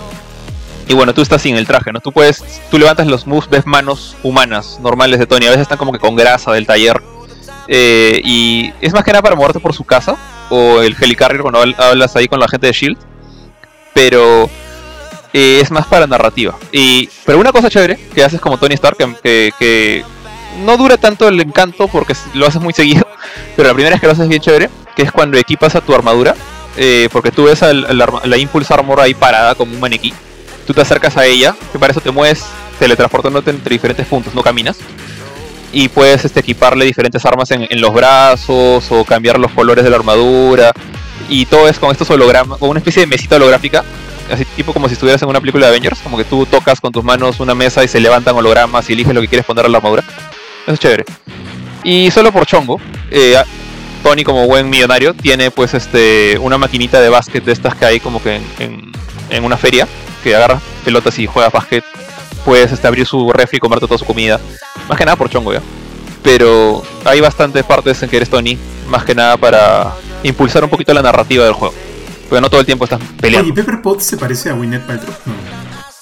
Y bueno, tú estás sin el traje, ¿no? Tú puedes, tú levantas los moves, ves manos humanas normales de Tony, a veces están como que con grasa del taller. Eh, y es más que nada para moverte por su casa o el helicarrier cuando habl- hablas ahí con la gente de Shield. Pero eh, es más para narrativa. Y, pero una cosa chévere que haces como Tony Stark, que, que- no dura tanto el encanto porque lo haces muy seguido, pero la primera es que lo haces bien chévere, que es cuando equipas a tu armadura, eh, porque tú ves al arma- la Impulse Armor ahí parada como un maniquí, tú te acercas a ella, que para eso te mueves teletransportándote entre diferentes puntos, no caminas. Y puedes este, equiparle diferentes armas en, en los brazos o cambiar los colores de la armadura. Y todo es con estos hologramas, con una especie de mesita holográfica así tipo como si estuvieras en una película de Avengers, como que tú tocas con tus manos una mesa y se levantan hologramas y eliges lo que quieres poner a la armadura. Eso es chévere. Y solo por chongo, eh, Tony como buen millonario tiene pues este una maquinita de básquet de estas que hay como que en, en- en una feria, que agarras pelotas y juegas básquet. Puedes este, abrir su refri y comerte toda su comida. Más que nada por chongo ya. Pero hay bastantes partes en que eres Tony, más que nada para impulsar un poquito la narrativa del juego. Porque no todo el tiempo estás peleando. Oye, Pepper Potts se parece a Gwyneth Paltrow.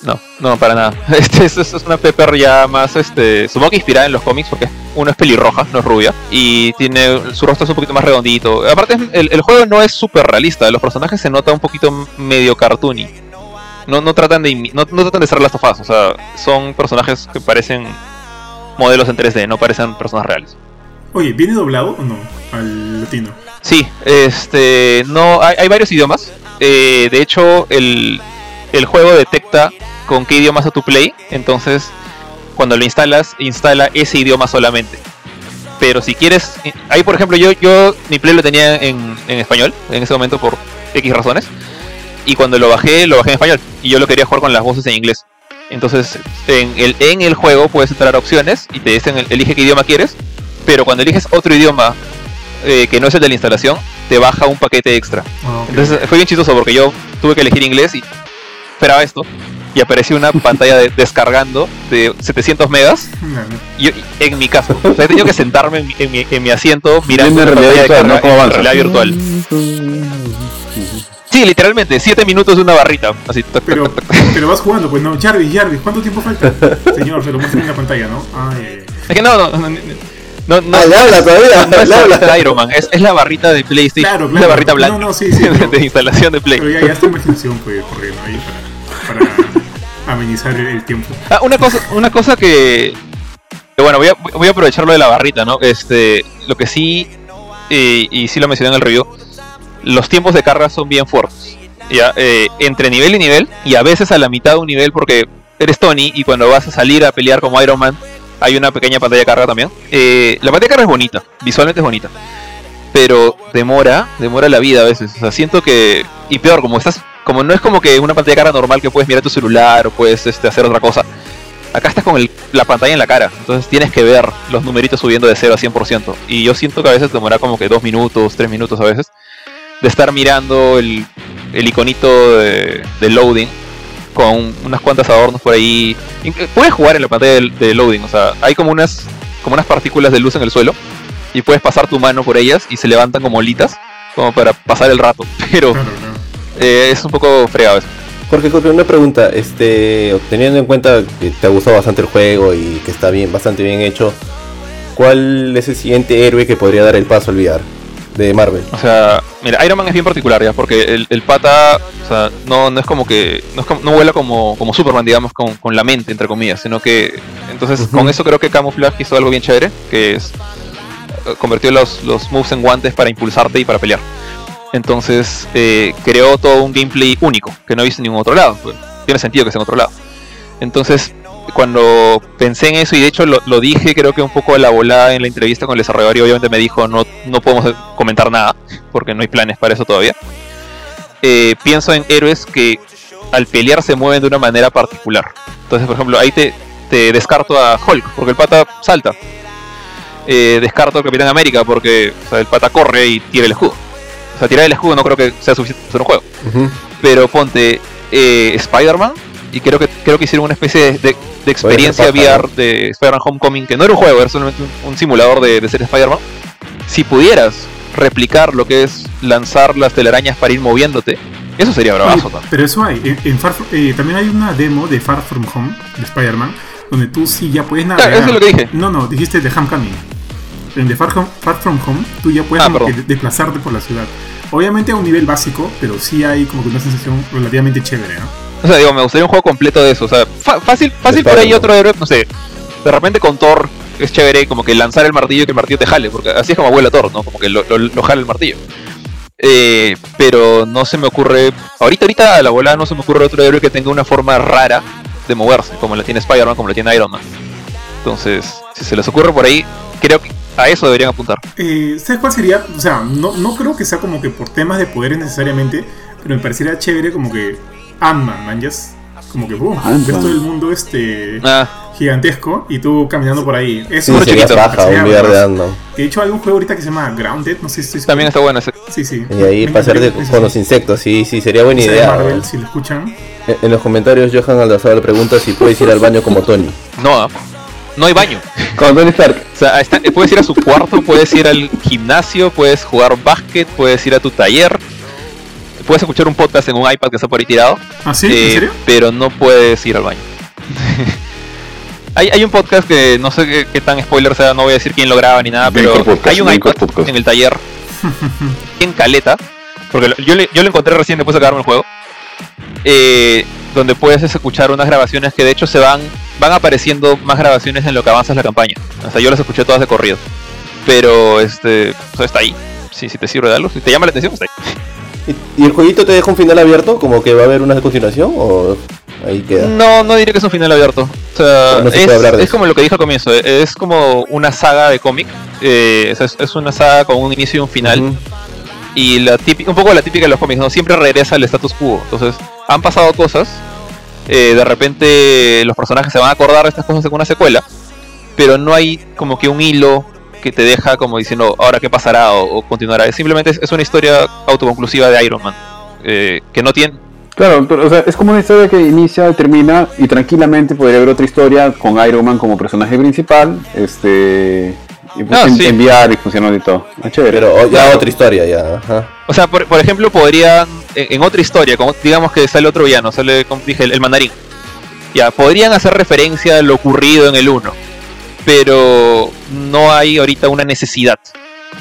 No. No, no, para nada. Este es, es una Pepper ya más, este, supongo que inspirada en los cómics, porque uno es pelirroja, no es rubia, y tiene su rostro es un poquito más redondito. Aparte, el, el juego no es súper realista, los personajes se nota un poquito medio cartoony. No, no tratan de no, no tratan de ser las tofas, o sea, son personajes que parecen modelos en 3D, no parecen personas reales. Oye, ¿viene doblado o no al latino? Sí, este, no, hay, varios idiomas. Eh, de hecho, el, el juego detecta con qué idioma es tu play. Entonces, cuando lo instalas, instala ese idioma solamente. Pero si quieres, ahí por ejemplo, yo, yo mi play lo tenía en, en español en ese momento por X razones. Y cuando lo bajé, lo bajé en español. Y yo lo quería jugar con las voces en inglés. Entonces, en el, en el juego puedes entrar a opciones y te dicen, elige qué idioma quieres. Pero cuando eliges otro idioma eh, que no es el de la instalación, te baja un paquete extra. Ah, ok. Entonces fue bien chistoso porque yo tuve que elegir inglés y esperaba esto. Y apareció una pantalla de- descargando de 700 megas No, no. y yo- en mi caso. O sea, he tenido que sentarme en mi, en mi- en mi asiento mirando pantalla de virtual, ¿no? carga ¿Cómo en realidad virtual. Sí, literalmente, 7 minutos de una barrita. Así, tac, Pero, tac, tac. pero vas jugando, pues no. Jarvis, Jarvis, ¿cuánto tiempo falta? Señor, se lo muestran en la pantalla, ¿no? Ay, Es que no, no, no, no, no, Ah, le habla todavía, no es le la habla. barrita de Iron Man, es, es la barrita de PlayStation, Claro, es claro. la barrita blanca No, no, sí, sí, pero- de instalación de Play. pero ya, ya está imaginación, pues, no hay para, para amenizar el, el tiempo. Ah, una cosa, una cosa que, que bueno, voy a, voy a aprovechar lo de la barrita, ¿no? Este, lo que sí, eh, y sí lo mencioné en el review, los tiempos de carga son bien fuertes. Ya, eh, entre nivel y nivel, y a veces a la mitad de un nivel porque eres Tony y cuando vas a salir a pelear como Iron Man, hay una pequeña pantalla carga también. Eh, la pantalla carga es bonita, visualmente es bonita. Pero demora, demora la vida a veces. O sea, siento que. Y peor, como estás. Como no es como que una pantalla carga normal que puedes mirar tu celular o puedes este, hacer otra cosa. Acá estás con el- la pantalla en la cara. Entonces tienes que ver los numeritos subiendo de 0 a 100%. Y yo siento que a veces demora como que 2 minutos, 3 minutos a veces. De estar mirando el, iconito de loading. Con unas cuantas adornos por ahí. Puedes jugar en la pantalla de, de loading. O sea, hay como unas, como unas partículas de luz en el suelo. Y puedes pasar tu mano por ellas y se levantan como olitas. Como para pasar el rato. Pero eh, es un poco fregado eso. Jorge, Jorge, una pregunta, este, teniendo en cuenta que te ha gustado bastante el juego y que está bien, bastante bien hecho, ¿cuál es el siguiente héroe que podría dar el paso al VR de Marvel? O sea, mira, Iron Man es bien particular ya, porque el, el pata, o sea, no, no es como que, no, es como- no vuela como, como Superman, digamos, con, con la mente, entre comillas, sino que, entonces, con eso creo que Camouflage hizo algo bien chévere, que es, eh, convirtió los, los moves en guantes para impulsarte y para pelear. Entonces, eh, creó todo un gameplay único, que no he visto en ningún otro lado, pues, tiene sentido que sea en otro lado. Entonces, cuando pensé en eso, y de hecho lo, lo dije creo que un poco a la volada en la entrevista con el desarrollador, y obviamente me dijo, no, no podemos comentar nada, porque no hay planes para eso todavía. Eh, pienso en héroes que al pelear se mueven de una manera particular. Entonces, por ejemplo, ahí te, te descarto a Hulk, porque el pata salta. Eh, descarto al Capitán América, porque o sea, el pata corre y tira el escudo. O sea, tirar el escudo no creo que sea suficiente para hacer un juego. Pero ponte eh, Spider-Man, y creo que creo que hicieron una especie de, de- de experiencia VR de Spider-Man Homecoming, que no era un juego, era solamente un, un simulador de, de ser Spider-Man. Si pudieras replicar lo que es lanzar las telarañas para ir moviéndote, eso sería bravazo. También. pero eso hay. En, en Far eh, también hay una demo de Far From Home de Spider-Man donde tú sí ya puedes navegar. eso es lo que dije. No, no, dijiste de Homecoming. En The Far, Home- Far From Home tú ya puedes Ah, como que desplazarte por la ciudad. Obviamente a un nivel básico, pero sí hay como que una sensación relativamente chévere, ¿no? O sea, digo, me gustaría un juego completo de eso. O sea, fácil, fácil por ahí otro héroe, no sé. De repente con Thor es chévere como que lanzar el martillo y que el martillo te jale, porque así es como vuela Thor, ¿no? Como que lo, lo, lo jala el martillo. Eh, pero no se me ocurre. Ahorita, ahorita a la volada no se me ocurre otro héroe que tenga una forma rara de moverse, como la tiene Spider-Man, como la tiene Iron Man. Entonces, si se les ocurre por ahí, creo que a eso deberían apuntar. Eh, ¿Sabes cuál sería? O sea, no, no creo que sea como que por temas de poderes necesariamente, pero me parecería chévere como que Ant-Man, manjas. Como que, boom, Ant-Man. ves todo el mundo este Ah, gigantesco y tú caminando por ahí. Sí, Eso sería chiquito. paja, un VR de Ant-Man. De hecho, hay un juego ahorita que se llama Grounded, no sé si estoy también está bueno ese. Sí, sí. Y ahí Me pasar de, que con los insectos, sí, sí, sería buena sea idea. Marvel, ¿no? si lo escuchan. En, en los comentarios, Johan Aldazado le pregunta si puedes ir al baño como Tony. No, no hay baño. Con Tony Stark. O sea, está- puedes ir a su cuarto, puedes ir al gimnasio, puedes jugar básquet, puedes ir a tu taller, puedes escuchar un podcast en un iPad que está por ahí tirado, ¿Ah, sí? eh, ¿En serio? pero no puedes ir al baño. hay, hay un podcast que no sé qué, qué tan spoiler sea, no voy a decir quién lo graba ni nada, pero Podcast, hay un iPad Podcast. en el taller en caleta, porque lo- yo, le- yo lo encontré recién después de acabarme el juego, eh, donde puedes escuchar unas grabaciones que de hecho se van van apareciendo más grabaciones en lo que avanzas la campaña. O sea, yo las escuché todas de corrido. Pero este, o sea, está ahí. Sí, si te sirve de algo, si te llama la atención, está ahí. ¿Y, el jueguito te deja un final abierto? ¿Como que va a haber una continuación? ¿O ahí queda? No, no diría que es un final abierto. O sea, No, no se es, puede hablar de es como lo que dije al comienzo. eh, Es como una saga de cómic. eh, es, es una saga con un inicio y un final. Y la típica, un poco la típica de los cómics, ¿no? Siempre regresa al status quo. Entonces, han pasado cosas. eh, de repente los personajes se van a acordar de estas cosas en una secuela. Pero no hay como que un hilo que te deja como diciendo, ahora qué pasará o, o continuará. Es simplemente es, es una historia autoconclusiva de Iron Man. eh, que no tiene... Claro, pero, o sea, es como una historia que inicia y termina y tranquilamente podría haber otra historia con Iron Man como personaje principal, este, y pues, en- sí. enviar y funcionando y todo. Ah, chévere. Pero o- ya Claro. otra historia, ya. Ajá. O sea, por, por ejemplo, podrían, en, en otra historia, como, digamos que sale otro villano, sale, como dije, el, el mandarín. Ya, podrían hacer referencia a lo ocurrido en el 1, pero no hay ahorita una necesidad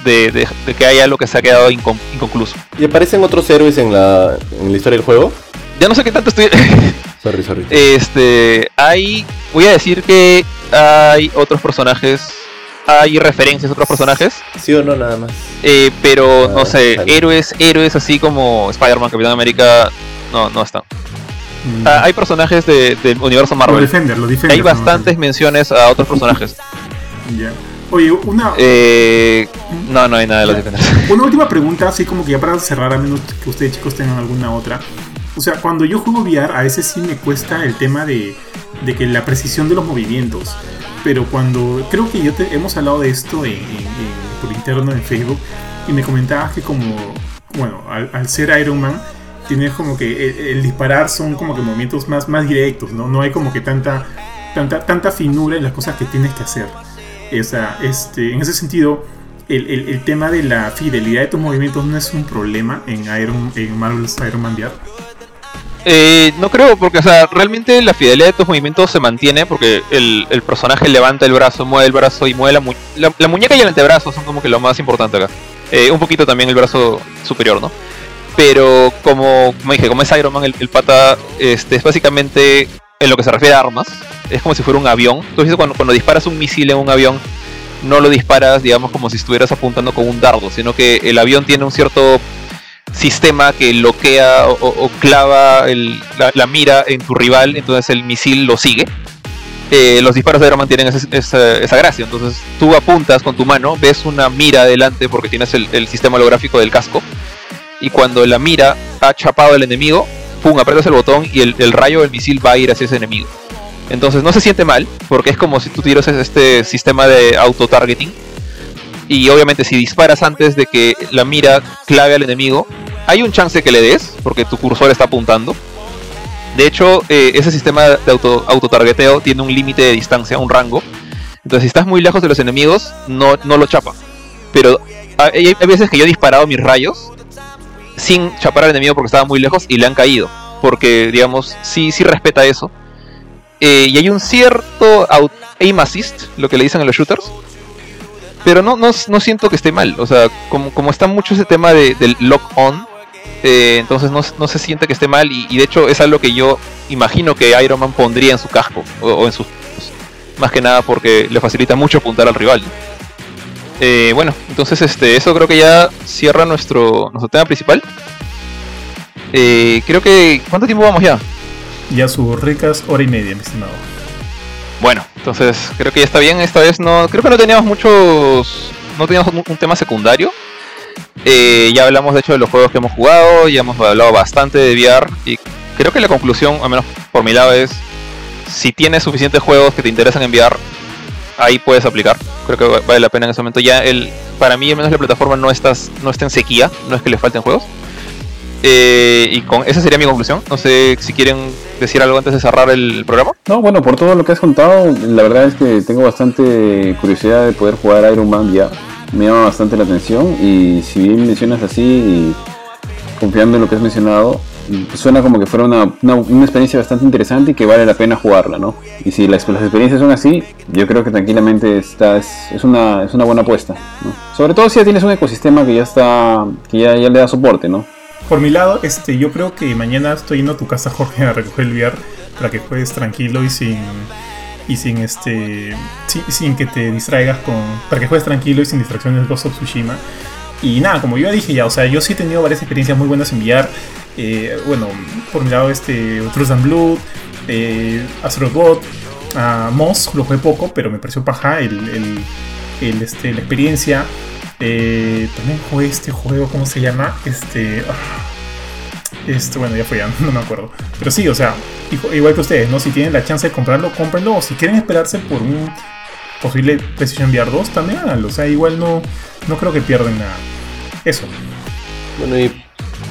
de, de- de que haya algo que se ha quedado incon- inconcluso. ¿Y aparecen otros héroes en la, en la historia del juego? Ya no sé qué tanto estoy... Sorry, sorry. este, hay, voy a decir que hay otros personajes, hay referencias a otros personajes, ¿Sí o no, nada más? eh, pero no Ah, sé, vale. héroes, héroes así como Spider-Man, Capitán América, no, no están. Mm. Ah, hay personajes de- del universo Marvel. Defender, los Defender. Hay bastantes menciones a otros personajes. Ya. Oye, una, Eh, no, no hay nada de los Defenders. Una última pregunta, así como que ya para cerrar, a menos que ustedes chicos tengan alguna otra. O sea, cuando yo juego VR, a veces sí me cuesta el tema de, de que la precisión de los movimientos. Pero cuando, creo que yo te, hemos hablado de esto en, en- en- por interno en Facebook, y me comentabas que como, bueno, al, al ser Iron Man, tienes como que el, el disparar son como que movimientos más, más directos, ¿no? No hay como que tanta, tanta, tanta finura en las cosas que tienes que hacer. O sea, este, en ese sentido, el, el- el tema de la fidelidad de tus movimientos no es un problema en, Iron, en Marvel's Iron Man VR. Eh, no creo, porque o sea, realmente la fidelidad de tus movimientos se mantiene porque el, el personaje levanta el brazo, mueve el brazo y mueve la, mu- la, la muñeca y el antebrazo son como que lo más importante acá. Eh, un poquito también el brazo superior, ¿no? Pero como, dije, como es Iron Man, el, pata este, es básicamente en lo que se refiere a armas, es como si fuera un avión. Dices cuando, cuando disparas un misil en un avión, no lo disparas, digamos, como si estuvieras apuntando con un dardo, sino que el avión tiene un cierto sistema que bloquea o, o- clava la, mira en tu rival, entonces el misil lo sigue. Eh, los disparos de Iron Man tienen esa, gracia, entonces tú apuntas con tu mano, ves una mira adelante porque tienes el sistema holográfico del casco, y cuando la mira ha chapado al enemigo, pum, aprietas el botón y el, rayo del misil va a ir hacia ese enemigo. Entonces no se siente mal, porque es como si tú tiras este sistema de auto-targeting. Y obviamente si disparas antes de que la mira clave al enemigo, hay un chance que le des, porque tu cursor está apuntando. De hecho, eh, ese sistema de auto, autotargeteo tiene un límite de distancia, un rango. Entonces si estás muy lejos de los enemigos, no, no lo chapa. Pero hay, hay veces que yo he disparado mis rayos sin chapar al enemigo porque estaba muy lejos y le han caído. Porque, digamos, sí, sí respeta eso. Eh, y hay un cierto aim assist, lo que le dicen a los shooters. Pero no, no, no siento que esté mal. O sea, como, como está mucho ese tema de, del lock on, eh, entonces no, no se siente que esté mal y, de hecho es algo que yo imagino que Iron Man pondría en su casco o, o en sus más que nada porque le facilita mucho apuntar al rival. Eh, bueno, entonces este, eso creo que ya cierra nuestro, nuestro tema principal. Eh, creo que. ¿Cuánto tiempo vamos ya? Ya sus ricas hora y media, mi estimado. Bueno, entonces creo que ya está bien. Esta vez no. Creo que no teníamos muchos. No teníamos un, un tema secundario. Eh, ya hablamos de hecho de los juegos que hemos jugado. Ya hemos hablado bastante de VR. Y creo que la conclusión, al menos por mi lado, es. Si tienes suficientes juegos que te interesan en VR, ahí puedes aplicar. Creo que va- vale la pena en ese momento. Ya el, para mí, al menos la plataforma no estás, no está en sequía, no es que le falten juegos. Eh, y esa sería mi conclusión. No sé si quieren decir algo antes de cerrar el programa. No, bueno, por todo lo que has contado, la verdad es que tengo bastante curiosidad de poder jugar Iron Man ya. Me llama bastante la atención y si bien mencionas así y confiando en lo que has mencionado, suena como que fuera una, una, experiencia bastante interesante y que vale la pena jugarla, ¿no? Y si las, experiencias son así, yo creo que tranquilamente está, es, una, es una buena apuesta, ¿no? Sobre todo si ya tienes un ecosistema que ya está, que ya, ya le da soporte, ¿no? Por mi lado, este, yo creo que mañana estoy yendo a tu casa, Jorge, a recoger el VR para que juegues tranquilo y sin y sin este sin, sin que te distraigas con para que juegues tranquilo y sin distracciones Ghost of Tsushima. Y nada, como yo ya dije ya, o sea, yo sí he tenido varias experiencias muy buenas en VR. Eh, bueno, por mi lado, este, Truth and Blood, eh, Astrobot, uh, Moss, lo jugué poco, pero me pareció paja el, el, este, la experiencia. Eh, también jugué este juego, ¿cómo se llama? Este. ah, este, bueno, ya fue, ya no me acuerdo. Pero sí, o sea, igual que ustedes, ¿no? Si tienen la chance de comprarlo, cómprenlo. O si quieren esperarse por un posible PlayStation VR 2, también háganlo. O sea, igual no, no creo que pierden nada. Eso. Bueno, y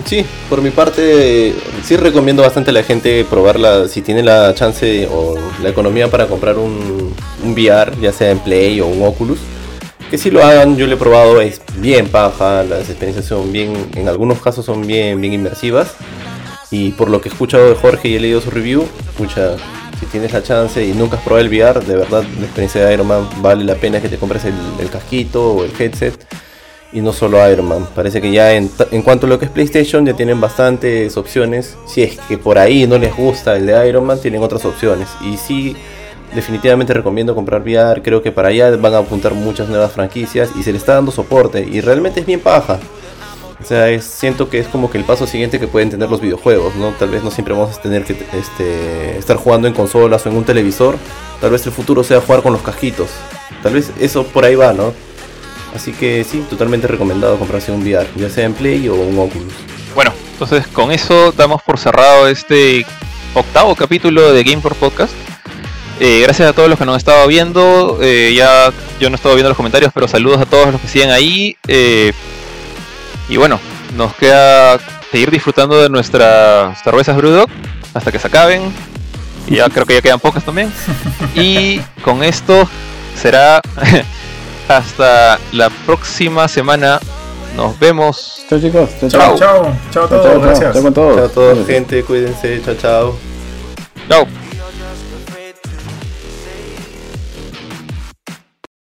sí, por mi parte, sí recomiendo bastante a la gente probarla si tiene la chance o la economía para comprar un, VR, ya sea en Play o un Oculus. Que si lo hagan, yo lo he probado, es bien paja, las experiencias son bien, en algunos casos son bien, bien inmersivas. Y por lo que he escuchado de Jorge y he leído su review, escucha, si tienes la chance y nunca has probado el VR, de verdad la experiencia de Iron Man vale la pena que te compres el, casquito o el headset y no solo Iron Man. Parece que ya en, en cuanto a lo que es PlayStation ya tienen bastantes opciones. Si es que por ahí no les gusta el de Iron Man, tienen otras opciones. Y sí, definitivamente recomiendo comprar VR. Creo que para allá van a apuntar muchas nuevas franquicias y se le está dando soporte. Y realmente es bien paja. O sea, siento que es como que el paso siguiente que pueden tener los videojuegos, ¿no? Tal vez no siempre vamos a tener que este, estar jugando en consolas o en un televisor. Tal vez el futuro sea jugar con los casquitos. Tal vez eso por ahí va, ¿no? Así que sí, totalmente recomendado comprarse un VR, ya sea en Play o un Oculus. Bueno, entonces con eso damos por cerrado este octavo capítulo de Game for Podcast. Eh, gracias a todos los que nos han estado viendo. eh, ya yo no he estado viendo los comentarios, pero saludos a todos los que siguen ahí. eh, y bueno, nos queda seguir disfrutando de nuestras cervezas Brewdog hasta que se acaben. Y ya creo que ya quedan pocas también. Y con esto será hasta la próxima semana. Nos vemos. Chao chicos, chao Chao, chao. chao, chao a Chao, todos, chao, chao. gracias. Chao con todos. Chao a todos, gente, cuídense, chao, chao. Chao.